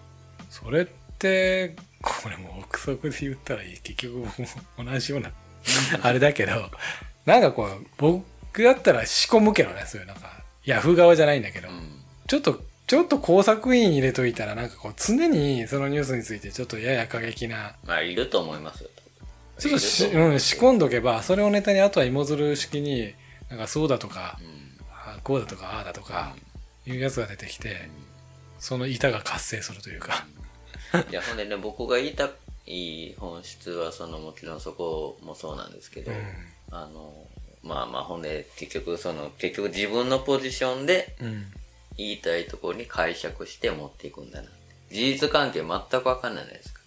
それってこれも憶測で言ったら結局僕も同じような <laughs> あれだけどなんかこう僕だったら仕込むけどねそういうなんかヤフー側じゃないんだけど、うん。ちょっとちょっと工作員入れといたらなんかこう常にそのニュースについてちょっとやや過激なまあ、いると思います。よ。ちょっとし、うん、仕込んどけばそれをネタにあとは芋づる式になんかそうだとか、あこうだとかああだとかいうやつが出てきてその板が活性するというか <laughs> いや、ほんでね、僕が言いたい本質は、その、もちろんそこもそうなんですけど、あの、まあまあ、ほんで、結局、その、結局自分のポジションでうん言いたいところに解釈して持っていくんだな。事実関係全くわかんないじゃないですか。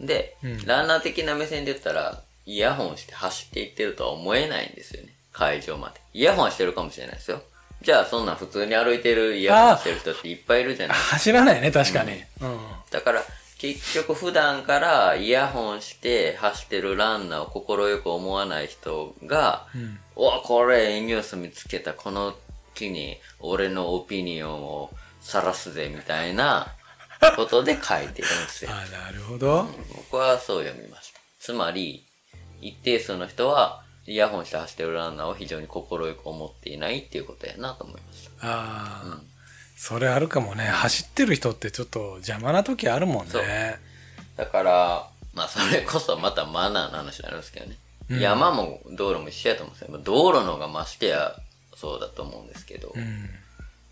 で、うんランナー的な目線で言ったら、イヤホンして走っていってるとは思えないんですよね。会場まで。イヤホンはしてるかもしれないですよ。じゃあ、そんな普通に歩いてるイヤホンしてる人っていっぱいいるじゃないですか走らないね確かに、うんだから、結局普段からイヤホンして走ってるランナーを快く思わない人が、んうわ、これ、ニュース見つけた、この機に俺のオピニオンを晒すぜ、みたいなことで書いてるんですよ。<laughs> あなるほど、僕はそう読みました。つまり、一定数の人は、イヤホンして走ってるランナーを非常に快く思っていないっていうことやなと思いました。ああ、それあるかもね走ってる人ってちょっと邪魔な時あるもんそうねだから、まあそれこそまたマナーの話になるんですけどね。山も道路も一緒やと思うんですよ。まあ道路の方がましてやそうだと思うんですけど、うん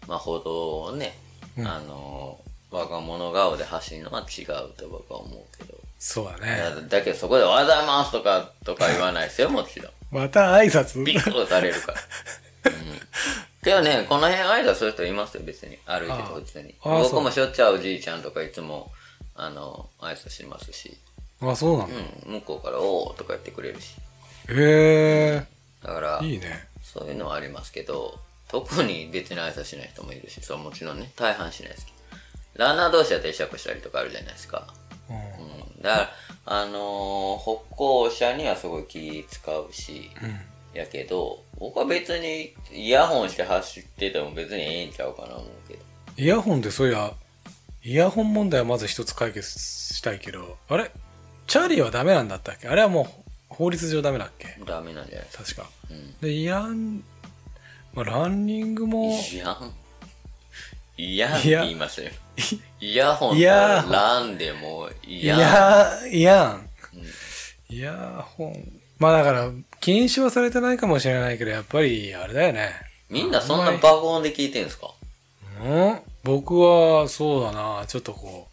まあ歩道をね、あの、若者顔で走るのは違うと僕は思うけど。そうだねだけどそこでおはようございますとか、とか言わないですよ、もちろん。<laughs> また挨拶？ビッとされるから。うん。<laughs> けどね、この辺挨拶する人いますよ、別に。歩いてて普通に。ああ僕もしょっちゅうおじいちゃんとかいつも、あの、挨拶しますし。あそうなの、うん、向こうから、おーとか言ってくれるし。へだからえ、いいねそういうのはありますけど、特に別に挨拶しない人もいるし、そうもちろんね、大半しないですけど。ランナー同士は定着したりとかあるじゃないですか。うんうん。だから、あのー歩行者にはすごい気使うし、やけど、僕は別にイヤホンして走ってても別にええんちゃうかな思うけど。イヤホンでそういやイヤホン問題はまず一つ解決したいけどあれ？チャーリーはダメなんだったっけ？あれはもう法律上ダメだっけ？ダメなんじゃない？確かうん。でイヤン、まあ、ランニングもイヤンイヤンっていや言いますよ。イヤホンとランでもイイヤン。ヤイヤンうんイヤホンまあだから禁止はされてないかもしれないけどやっぱりあれだよね。みんなそんな爆音で聞いてんすか？うん？僕はそうだな。ちょっとこ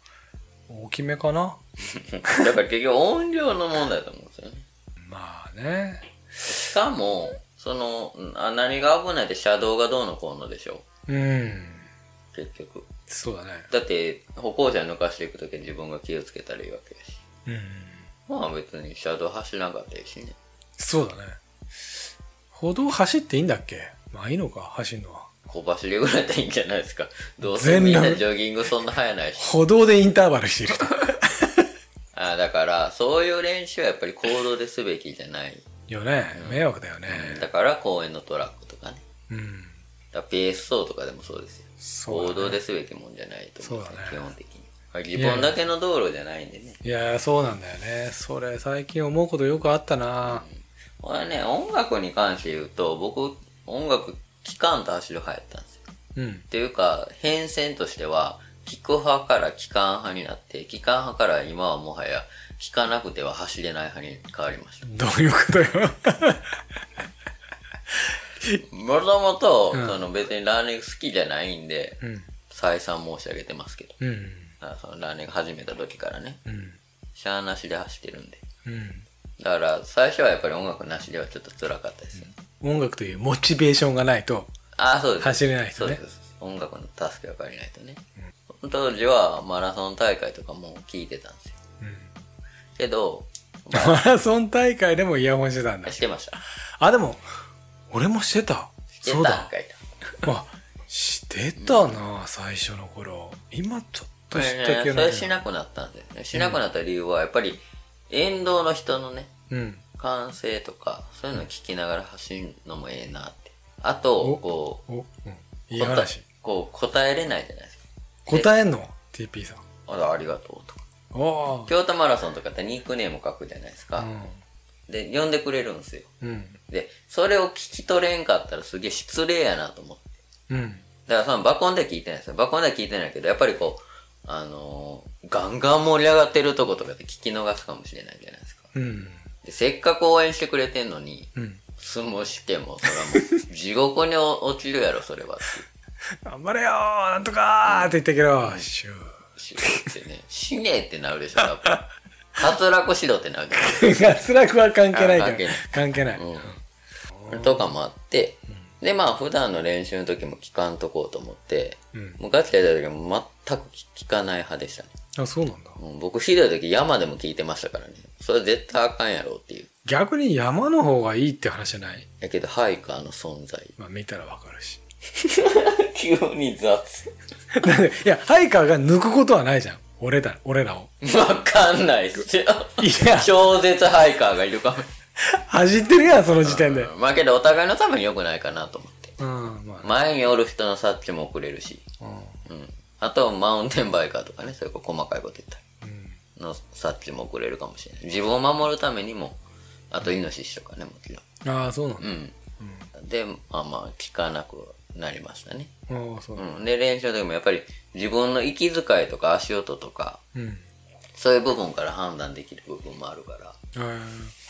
う大きめかな？<laughs> だから結局音量の問題だと思うんですよね。まあね。しかも、その、あ何が危ないって車道がどうのこうのでしょう。ん。結局。そうだね。だって、歩行者抜かしていくときは自分が気をつけたらいいわけやし。うんまあ別に車道走らなかったしね。そうだね。歩道走っていいんだっけ？まあいいのか走るのは。小走りぐらいだったらいいんじゃないですか。<laughs> どうせみんなジョギングそんな速ないし。歩道でインターバルしてる人。<laughs> あだから、そういう練習はやっぱり行動ですべきじゃない。よね。迷惑だよね。だから公園のトラックとかね。うん。だからペース走とかでもそうですよ。そうだね。行動ですべきもんじゃないと思うね。基本的に。自分だけの道路じゃないんでね。いやそうなんだよね。それ最近思うことよくあったなこれね、音楽に関して言うと、僕、音楽聴かんと走る派やったんですよ。うんっていうか、変遷としては、聴く派から聴かん派になって、聴かん派から今はもはや、聴かなくては走れない派に変わりました。どういうことよ <laughs> もともと、うんその別にランニング好きじゃないんで、うん再三申し上げてますけど。うんそのランニング始めた時からね、うんシャーなしで走ってるんで。うんだから、最初はやっぱり音楽なしではちょっと辛かったですよ。音楽というモチベーションがないとああ、そうです。走れない人ねそうです。音楽の助けが借りないとね。当時はマラソン大会とかも聞いてたんですよ。けど、まマラソン大会でもイヤホンしてたんだあ、してました。あでも俺もしてたしてそうだたんかいと。あしてたな最初の頃今ちょっと知ったね、そけどれしなくなったんですよね。しなくなった理由は、やっぱり、沿道の人のね、うん歓声とか、そういうのを聞きながら走るのもええなって。あと、おこう、お、うん、いい話こう、答えれないじゃないですか。答えんの？TP さんあら、ありがとうとか。京都マラソンとかってニックネーム書くじゃないですか。で、呼んでくれるんですよ。うんうんで、それを聞き取れんかったらすげえ失礼やなと思って。うんだからその爆音では聞いてないですよ。爆音では聞いてないけど、やっぱりこう、あのーガンガン盛り上がってるとことかって聞き逃すかもしれないじゃないですか。うん。でせっかく応援してくれてんのに、うん。相撲しても、それはもう、地獄に落ちるやろ、それはって頑張れよーなんとかーって言ったけどシュー。しってね、死ねえってなるでしょ、多分。<laughs> 滑落しろってなる。じゃない脱落は関係ないけどあ関係ない。関係ない。うん。とかもあって、で、まあ、普段の練習の時も聞かんとこうと思って、うん。もうガチでやった時も全く聞かない派でしたね。あそうなんだうん僕、ひどい時山でも聞いてましたからね。それ絶対あかんやろっていう。逆に山の方がいいって話じゃない？やけど、ハイカーの存在。まあ見たらわかるし <laughs> 急に雑。<laughs> いやハイカーが抜くことはないじゃん俺だ俺らをわかんないっすよ。いや超絶ハイカーがいるかも。走ってるやんその時点でうんまあけど、お互いのために良くないかなと思って。うんまあ前におる人の察知も遅れるし。うんうん。あと、マウンテンバイカーとかね、そういう細かいこと言ったり。うんの察知も遅れるかもしれない。自分を守るためにも、あとイノシシとかね、もちろん。ああそうなんだうん。で、まあまあ、聞かなくなりましたね。ああそううん。で、練習の時もやっぱり自分の息遣いとか足音とか、うんそういう部分から判断できる部分もあるから、あ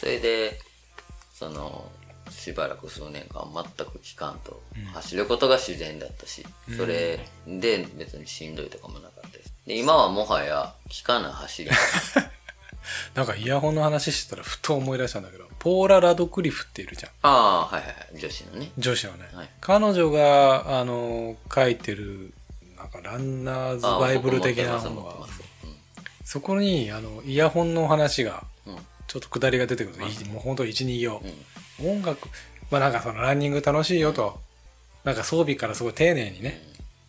それで、その、しばらく数年間全く聞かんと、走ることが自然だったし、それで別にしんどいとかもなかったです。で、今はもはや聞かない走り。ー <laughs> なんかイヤホンの話してたらふと思い出したんだけどポーラ・ラドクリフっているじゃん。ああ、はいはいはい、女子のね。女子のね、はい。彼女があの書いてるなんかランナーズバイブル的な僕本が。持ってます持ってそこにあのイヤホンの話がうん。うん。ちょっと下りが出てくるもうほんと12行、音楽まあなんかそのランニング楽しいよと、なんか装備からすごい丁寧にね、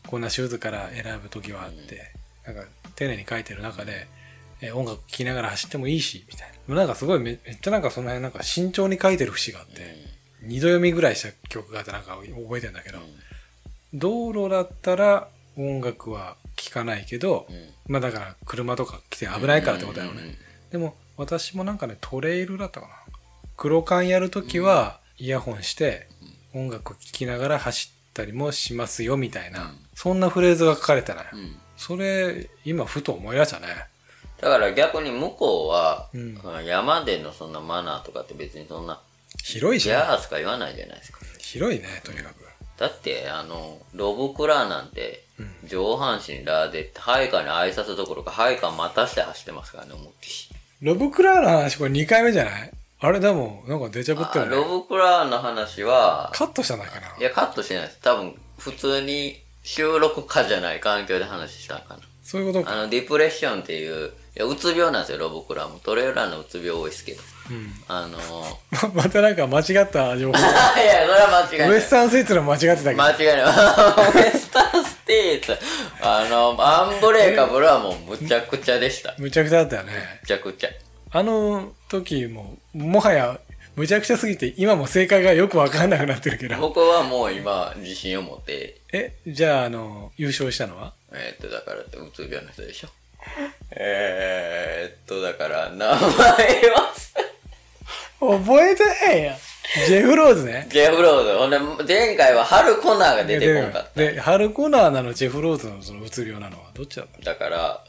こんなシューズから選ぶ時はあって、なんか丁寧に書いてる中でえー音楽聴きながら走ってもいいし、みたいな。なんかすごいめめっちゃなんかその辺なんか慎重に書いてる節があって、二度読みぐらいした曲があってなんか覚えてんだけど、道路だったら音楽は聴かないけど、うん。まあだから車とか来て危ないからってことだよね。でも私もなんかねトレイルだったかな。黒缶やるときはイヤホンして音楽聴きながら走ったりもしますよみたいな、うん。そんなフレーズが書かれてない、うん。それ今ふと思い出したね。だから逆に向こうは、うん。山でのそんなマナーとかって別にそんな、広いしねギャーしか言わないじゃないですか。広いねとにかく。だって、あの、ロブクラーなんて、上半身ラーで、ハイカーに挨拶どころか、ハイカー待たして走ってますからね、思いっきり。ロブクラーの話これ2回目じゃない？あれでもなんかデジャブってあるねロブクラーの話は、カットしたんだっけな？いや、カットしてないです。多分、普通に収録かじゃない環境で話したんかな。そういうことかあの、ディプレッションっていう、いや、うつ病なんですよ、ロブクラーも。トレーラーのうつ病多いですけど。うんあのー、ま <laughs> またなんか間違った情報 <laughs> いや、それは間違いない。ウエスタンスイーツの間違ってたけど間違いない。ウエスタンステーツ。あの、アンブレーカブルはもうむちゃくちゃでした。むむちゃくちゃだったよねちゃくちゃ。あの時ももはやむちゃくちゃすぎて今も正解がよくわかんなくなってるけど僕はもう今、自信を持って、えじゃああの優勝したのは？えーっと、だからって、うつ病の人でしょ。えーっと、だから、名前は、覚えてへんやんジェフローズねジェフローズ。ほんで、前回はハルコナーが出てこんかった。でハルコナーなのジェフローズのそのうつ病なのはどっちだっだから、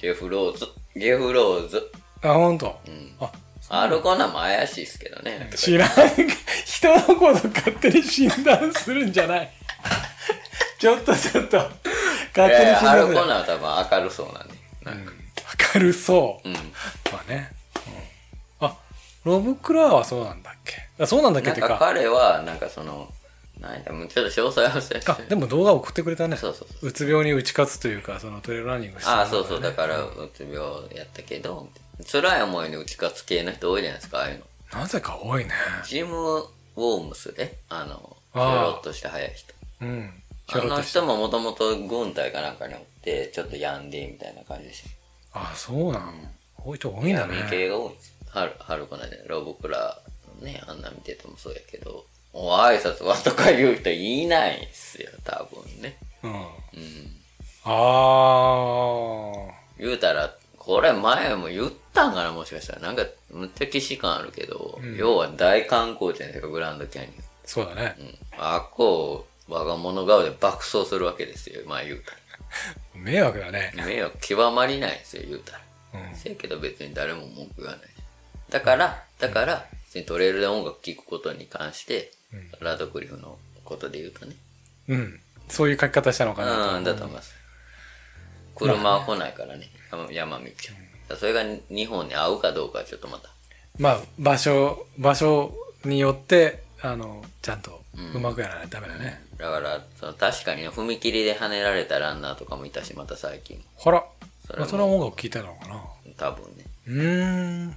ジェフローズ。ジェフローズ。たあ本当。うん。あハルコナーも怪しいっすけどね。知らん人のこと勝手に診断するんじゃない <laughs> ちょっとちょっとい勝手にやいやハル診断するコナーは多分明るそうなんで。なんか。明るそううん。まあね、ロブクラーはそうなんだっけ？あそうなんだっけっていうか彼は、なんかその、なんや、もうちょっと詳細は忘れてあでも動画送ってくれたねそうそうそう。うつ病に打ち勝つというかそのトレイルランニングしてああ、そうそう。だから、うつ病やったけど、辛い思いに打ち勝つ系の人多いじゃないですか、ああいうの。なぜか多いねジム・ウォームスで、あの、ひょろっとして速い人。うんひあの人ももともと軍隊かなんかにおって、ちょっと病んで、みたいな感じでした。あそうなん、多い人多いんだ闇ね系が多いんですよ。はる、はるこないで、ロブクラのね、あんな見ててもそうやけど、お挨拶はとか言う人いないんすよ、多分ね。うんうん。あ言うたら、これ前も言ったんかな、もしかしたら。なんか、むっちゃ既視感あるけど、要は大観光地なんですよ、グランドキャニーそうだねオン。うん。あっこを我が物顔で爆走するわけですよ、まあ言うた <laughs> 迷惑だねら。迷惑極まりないんですよ、言うたら。うんせやけど別に誰も文句言わない。だから、だから、トレイルで音楽聴くことに関して、ラドクリフのことで言うとね。うん。そういう書き方したのかなう。ん、だと思います。車は来ないからね、山山道それが日本に合うかどうかはちょっとまた。まあ場所場所によってあのちゃんとうまくやらないとダメだね、だから、その確かにね踏切で跳ねられたランナーとかもいたし、また最近。ほら。それもまあ、その音楽聞いたのかな。多分ね。うーん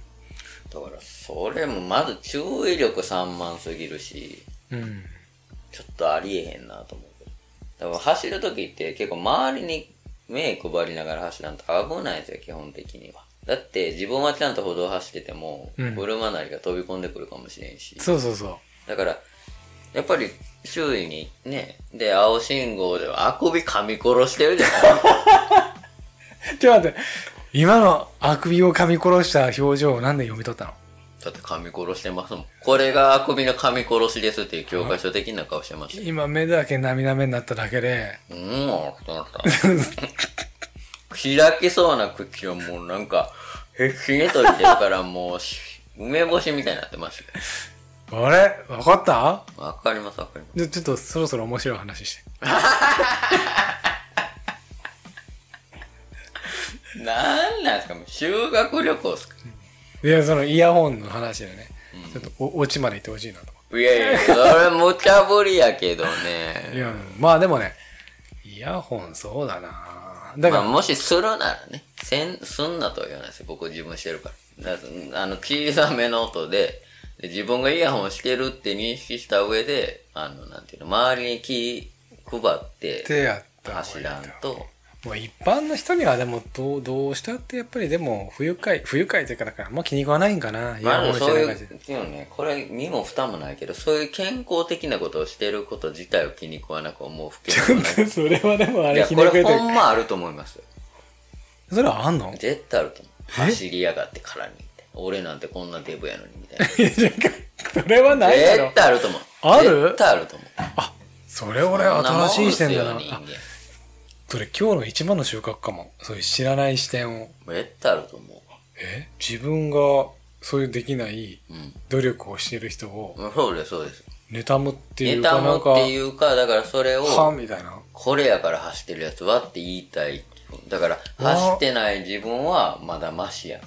だから、それもまず注意力散漫すぎるし、うんちょっとありえへんなと思う。だから走るときって結構周りに目配りながら走らんと危ないんですよ、基本的には。だって自分はちゃんと歩道走ってても、うん車なりが飛び込んでくるかもしれんし。そうそうそうだから、やっぱり周囲にね、で、青信号であくび噛み殺してるじゃない <laughs> ちょっと待って今のあくびを噛み殺した表情をなんで読み取ったの？だって噛み殺してますもん。これがあくびの噛み殺しですっていう教科書的な顔してます。今目だけ涙目になっただけでうん、そうなった。開きそうな口をもうなんか、必死に閉じてるからもうし、梅干しみたいになってますよ。あれ？わかった？わかりますわかります。じゃちょっとそろそろ面白い話して <laughs> なんなんですか？もう修学旅行ですか？いやそのイヤホンの話でね、ちょっとおオチまで行ってほしいなと。思いやいや、それ無茶ぶりやけどういね。やまあでもねイヤホンそうだな。だから、まあ、もしするならね、せん、すんなとは言わないですよ。僕自分してるから。だからあの、小さめの音でで、自分がイヤホンしてるって認識した上で、あの、なんていうの、周りに気配って手やった方がいい走らんと、もう一般の人にはでもどうどうしたってやっぱりでも不愉快不愉快というかだからあんま気に食わないんかなまあそういう、感じでもね、これ身も蓋もないけど、そういう健康的なことをしてること自体を気に食わなく思う不健康なそれはでもあいれや、これひねくれてるほんまあると思いますよ。それはあんの？絶対あると思う。え？走りやがってからにって。俺なんてこんなデブやのにみたいな。<laughs> それはないだろ絶対あると思う。ある？絶対あると思う。それ俺新しい視点だなそれ今日の一番の収穫かも。そういう知らない視点を。人間絶対あると思え？自分がそういうできないうん。努力をしてる人をう。そうです、そうです。妬むっていうかなんかていうか、だからそれを、はみたいな。これやから走ってるやつはって言いたい。だから、走ってない自分はまだマシやん。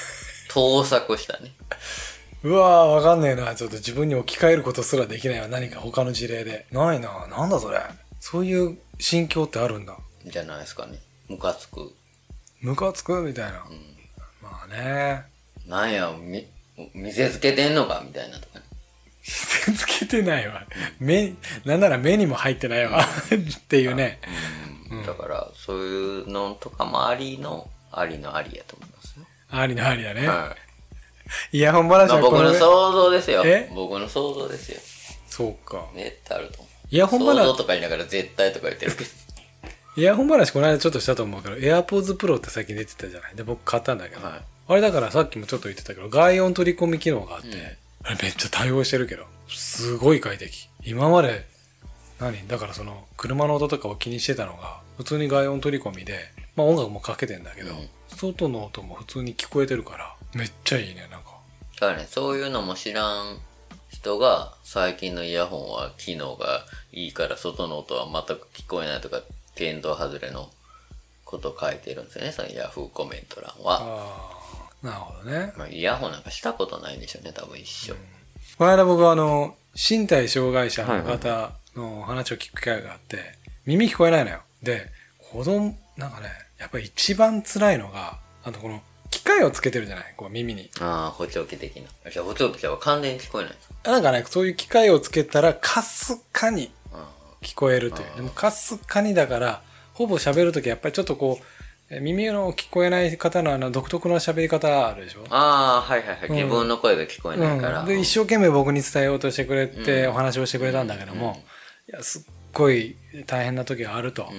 <laughs> 盗作したね。うわーわかんねえな。ちょっと自分に置き換えることすらできないわ。何か他の事例で。ないな。なんだそれ。そういう心境ってあるんだじゃないですかね。ムカつく。ムカつくみたいな、うん。まあねなんや、み、見せつけてんのか？みたいなとかね。つけてないわ目なんなら目にも入ってないわっていうねうん。だから、そういうのとかもありの、ありのありやと思いますよ。ありのありだね、はい。イヤホン話はこのの想像ですよえ？僕の想像ですよ。そうか絶対あると思う。イヤホン話とか言いながら絶対とか言ってるけど。イヤホン話この間ちょっとしたと思うけど AirPods Pro って最近出てたじゃない？で僕買ったんだけど、はい。あれだからさっきもちょっと言ってたけど外音取り込み機能があって、うん。あれめっちゃ対応してるけどすごい快適。今まで何？だからその車の音とかを気にしてたのが普通に外音取り込みでまあ音楽もかけてんだけど、うん。外の音も普通に聞こえてるからめっちゃいいねなんか。だからね、そういうのも知らん人が、最近のイヤホンは機能がいいから外の音は全く聞こえないとか、見当外れのことを書いてるんですよね、そのヤフーコメント欄は。なるほどねまあ、イヤホンなんかしたことないんでしょうね、多分一緒。この間僕はあの身体障害者の方の話を聞く機会があって、耳聞こえないのよで子供なんかねやっぱり一番辛いのがあとこの機械をつけてるじゃないこう耳にああ、補聴器的な。じゃあ補聴器は完全に聞こえないんですかなんかねそういう機械をつけたらかすかにあ聞こえるという。でもかすかにだからほぼ喋る時やっぱりちょっとこうえ耳の聞こえない方のあの独特な喋り方あるでしょ？あー、はいはいはい。うん。自分の声が聞こえないから。うん、で一生懸命僕に伝えようとしてくれてうん。お話をしてくれたんだけども、うん。いやすっごい大変な時があると、う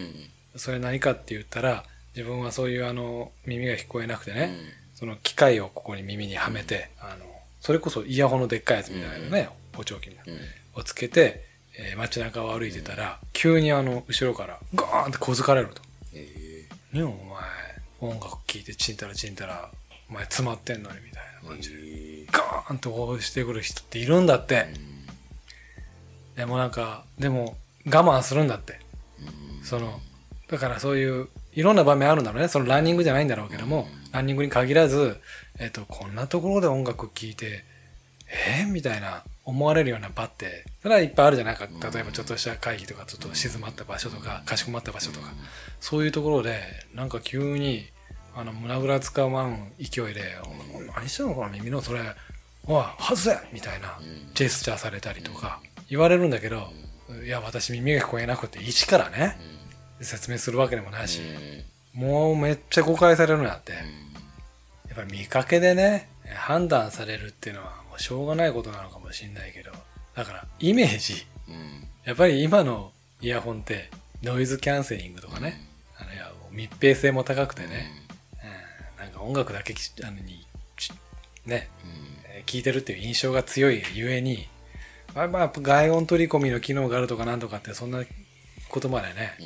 ん。それ何かって言ったら自分はそういうあの耳が聞こえなくてね、うん。その機械をここに耳にはめて、あのそれこそイヤホンのでっかいやつみたいなね、補聴器みたいなうん。をつけて、えー街中を歩いてたら、急にあの後ろからガーンって小づかれるとえ「ねお前音楽聴いてちんたらちんたらお前詰まってんのに」みたいな感じで。ーガーンと押してくる人っているんだって。でもなんか、でも我慢するんだって。その、だからそういう、いろんな場面あるんだろうね。そのランニングじゃないんだろうけども、ランニングに限らず、えっ、と、こんなところで音楽聴いて、えー？みたいな思われるような場って、それはいっぱいあるじゃないか。例えばちょっとした会議とか、ちょっと静まった場所とか、かしこまった場所とか、そういうところで、なんか急に、あの、胸ぐらつかまん勢いで、お何してんのこの耳のそれ、おい、外せみたいな、ジェスチャーされたりとか、言われるんだけど、いや、私耳が聞こえなくて、一からね、説明するわけでもないし、もうめっちゃ誤解されるなって。やっぱり見かけでね、判断されるっていうのはもうしょうがないことなのかもしれないけど、だからイメージ、やっぱり今のイヤホンってノイズキャンセリングとかね、あのいや密閉性も高くてね、うん。なんか音楽だけきあのにちね、えー聞いてるっていう印象が強いゆえに、まあ、まあ外音取り込みの機能があるとかなんとかってそんなことまでね、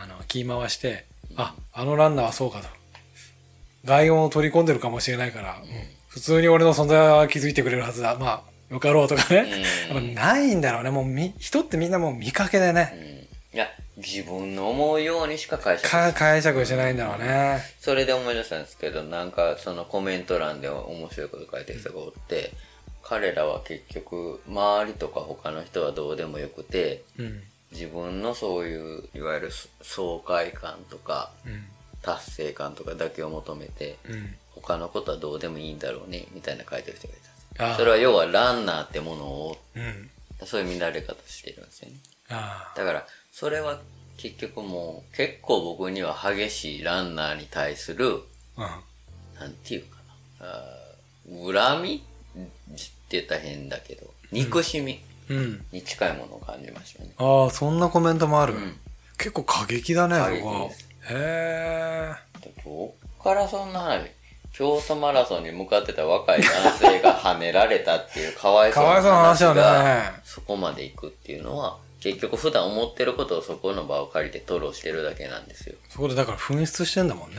あの気回して、ああのランナーはそうかと。外音を取り込んでるかもしれないから、普通に俺の存在は気づいてくれるはずだ。まあよかろうとかね、うん。ないんだろうね。もうみ人ってみんなもう見かけでね、いや、自分の思うようにしか解釈か解釈してないんだろうね、それで思い出したんですけど、なんかそのコメント欄で面白いこと書いてる人がおって、彼らは結局、周りとか他の人はどうでもよくて、うん自分のそういう、いわゆる爽快感とか、うん達成感とかだけを求めて、うん他のことはどうでもいいんだろうね、みたいな書いてる人がいた。それは要はランナーってものを、うんそういう乱れ方してるんですよね。だから、それは結局もう、結構僕には激しいランナーに対する、うん。なんていうかな。恨みって言ったら変だけど、憎しみうん。に近いものを感じましたね。ああ、そんなコメントもある。うん結構過激だね、過激。へどっからそんな話京都マラソンに向かってた若い男性が跳ねられたっていうかわいえ。そうな話がね。そこまで行くっていうのは結局普段思ってることをそこの場を借りて吐露してるだけなんですよそこでだから紛失してんだもんね。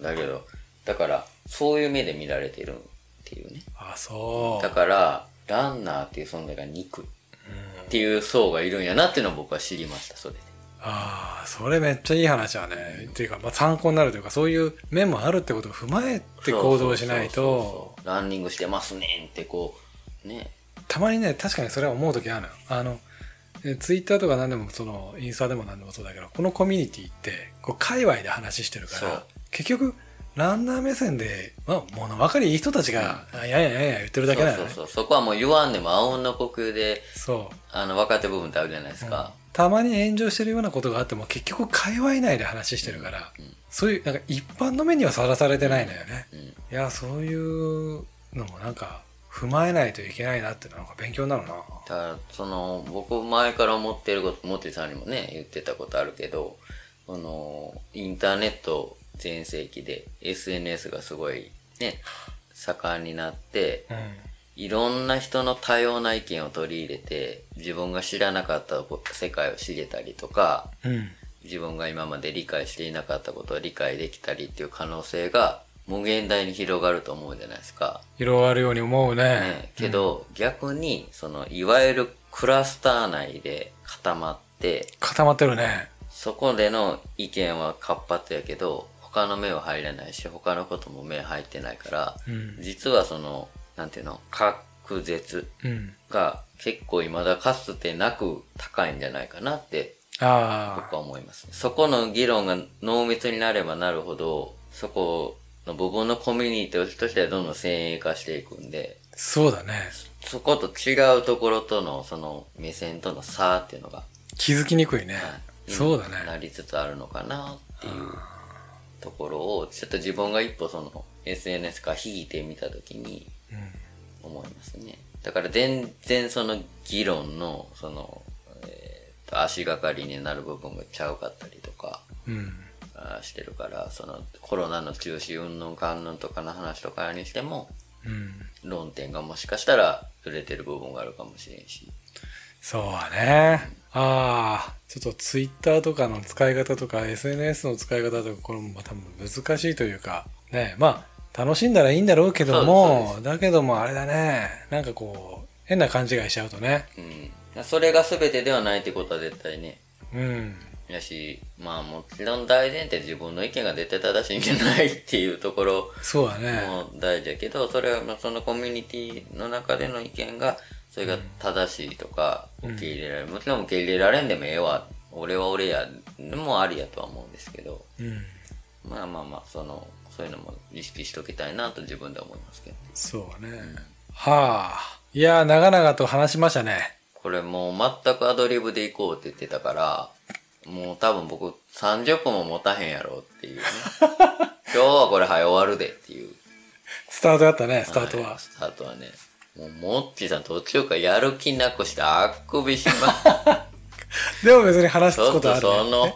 だけどだからそういう目で見られてるっていうねあ、そう。だからランナーっていう存在が憎いっていう層がいるんやなっていうのを僕は知りましたそれで。ああ、それめっちゃいい話だね。っていうか、まあ、参考になるというか、そういう面もあるってことを踏まえて行動しないと、ランニングしてますねんってこうね。たまにね、確かにそれは思う時あるのよ。あの、えツイッターとか何でも、その、インスタでも何でもそうだけど、このコミュニティって、こう、界隈で話してるから、結局、ランナー目線で、まあ、物分かりいい人たちが、あやややや言ってるだけだよね。そうそうそう。そこはもう言わんでもあうんの呼吸でそう。あの分かってる部分ってあるじゃないですか、たまに炎上してるようなことがあっても結局界隈内で話してるから、そういうなんか一般の目にはさらされてないのよね、うん。いやそういうのもなんか踏まえないといけないなってなんか勉強になるな。だからその僕前から思ってることモテさんにもね言ってたことあるけどこのインターネット全盛期で SNS がすごいね盛んになってうん。いろんな人の多様な意見を取り入れて自分が知らなかった世界を知れたりとかうん。自分が今まで理解していなかったことを理解できたりっていう可能性が無限大に広がると思うじゃないですか。広がるように思うね。ね、けど、逆にそのいわゆるクラスター内で固まって固まってるね。そこでの意見は活発やけど他の目は入らないし他のことも目入ってないから、うん。実はそのなんていうの隔絶うん。が結構未だかつてなく高いんじゃないかなってあ僕は思います。そこの議論が濃密になればなるほど、そこの部分のコミュニティとしてはどんどん先鋭化していくんで、あそうだね。そこと違うところとのその目線との差っていうのが、気づきにくいね、はいそうだね。なりつつあるのかなっていうところを、ちょっと自分が一歩その SNS から引いてみたときに思いますね。だから全然その議論のその、えーと足がかりになる部分がちゃうかったりとか、してるから、そのコロナの中止云々かんぬんとかの話とかにしても、うん論点がもしかしたらずれてる部分があるかもしれんし。そうだねああちょっとツイッターとかの使い方とか SNS の使い方とかこれも多分難しいというかねまあ楽しんだらいいんだろうけどもだけどもあれだね。なんかこう変な勘違いしちゃうとね。うん。それが全てではないってことは絶対ね。うん。やし、まあもちろん大前提自分の意見が絶対正しいんじゃないっていうところそうだね。も大事だけど、それはまあそのコミュニティの中での意見が、それが正しいとか、受け入れられる。もちろん受け入れられんでもええわ。俺は俺や。もありやとは思うんですけど。うんまあまあまあ、その、そういうのも意識しときたいなと自分では思いますけど。そうだねはあいや長々と話しましたねこれもう全くアドリブで行こうって言ってたから、もう多分僕30分も持たへんやろっていうね。<laughs> 今日はこれ早終わるでっていう。スタートだったねスタートは、いスタートはね。もう、モッチーさん途中からやる気なくしてあくびします。<laughs> でも別に話すちょっことある、ね、とその、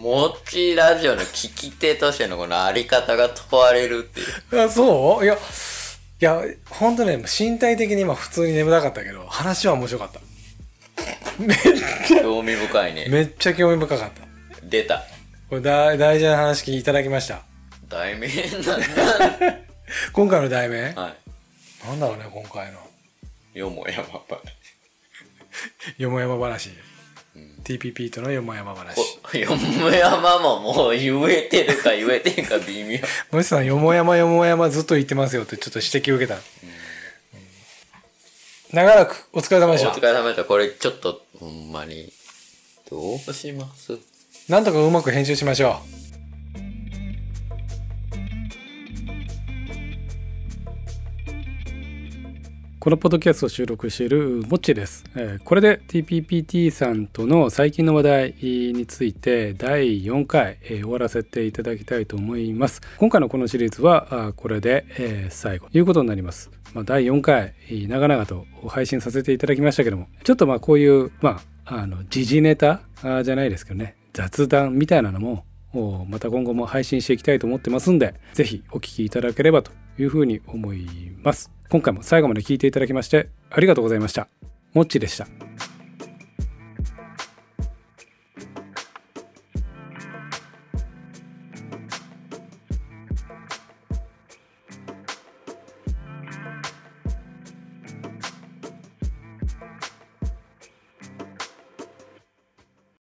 モッチーラジオの聞き手としてのこのあり方が問われるっていう。あそう？いやいや本当ね身体的に今普通に眠たかったけど話は面白かっためっちゃ興味深いね。めっちゃ興味深かった出た。これ大大事な話聞いただきました題名？なん？だ。<laughs> 今回の題名？はい。なんだろうね今回の。よもやまば。よもやま話、TPP とのよもやま話こ <laughs> よもやまももう言えてるか言えてんか微妙。もしさんよもやまよもやまずっと言ってますよってちょっと指摘を受けた、うん。長らくお疲れ様おでした。疲れ様でした。これちょっと、ほんまに、どうします？なんとかうまく編集しましょうこのポッドキャストを収録しているモッチです、これで TPPT さんとの最近の話題について第4回、終わらせていただきたいと思います。今回のこのシリーズはこれで、最後ということになります。まあ、第4回長々と配信させていただきましたけどもちょっとまあこういうまああの時事ネタじゃないですけどね雑談みたいなのもまた今後も配信していきたいと思ってますんでぜひお聞きいただければというふうに思います。今回も最後まで聞いていただきましてありがとうございました。もっちでした。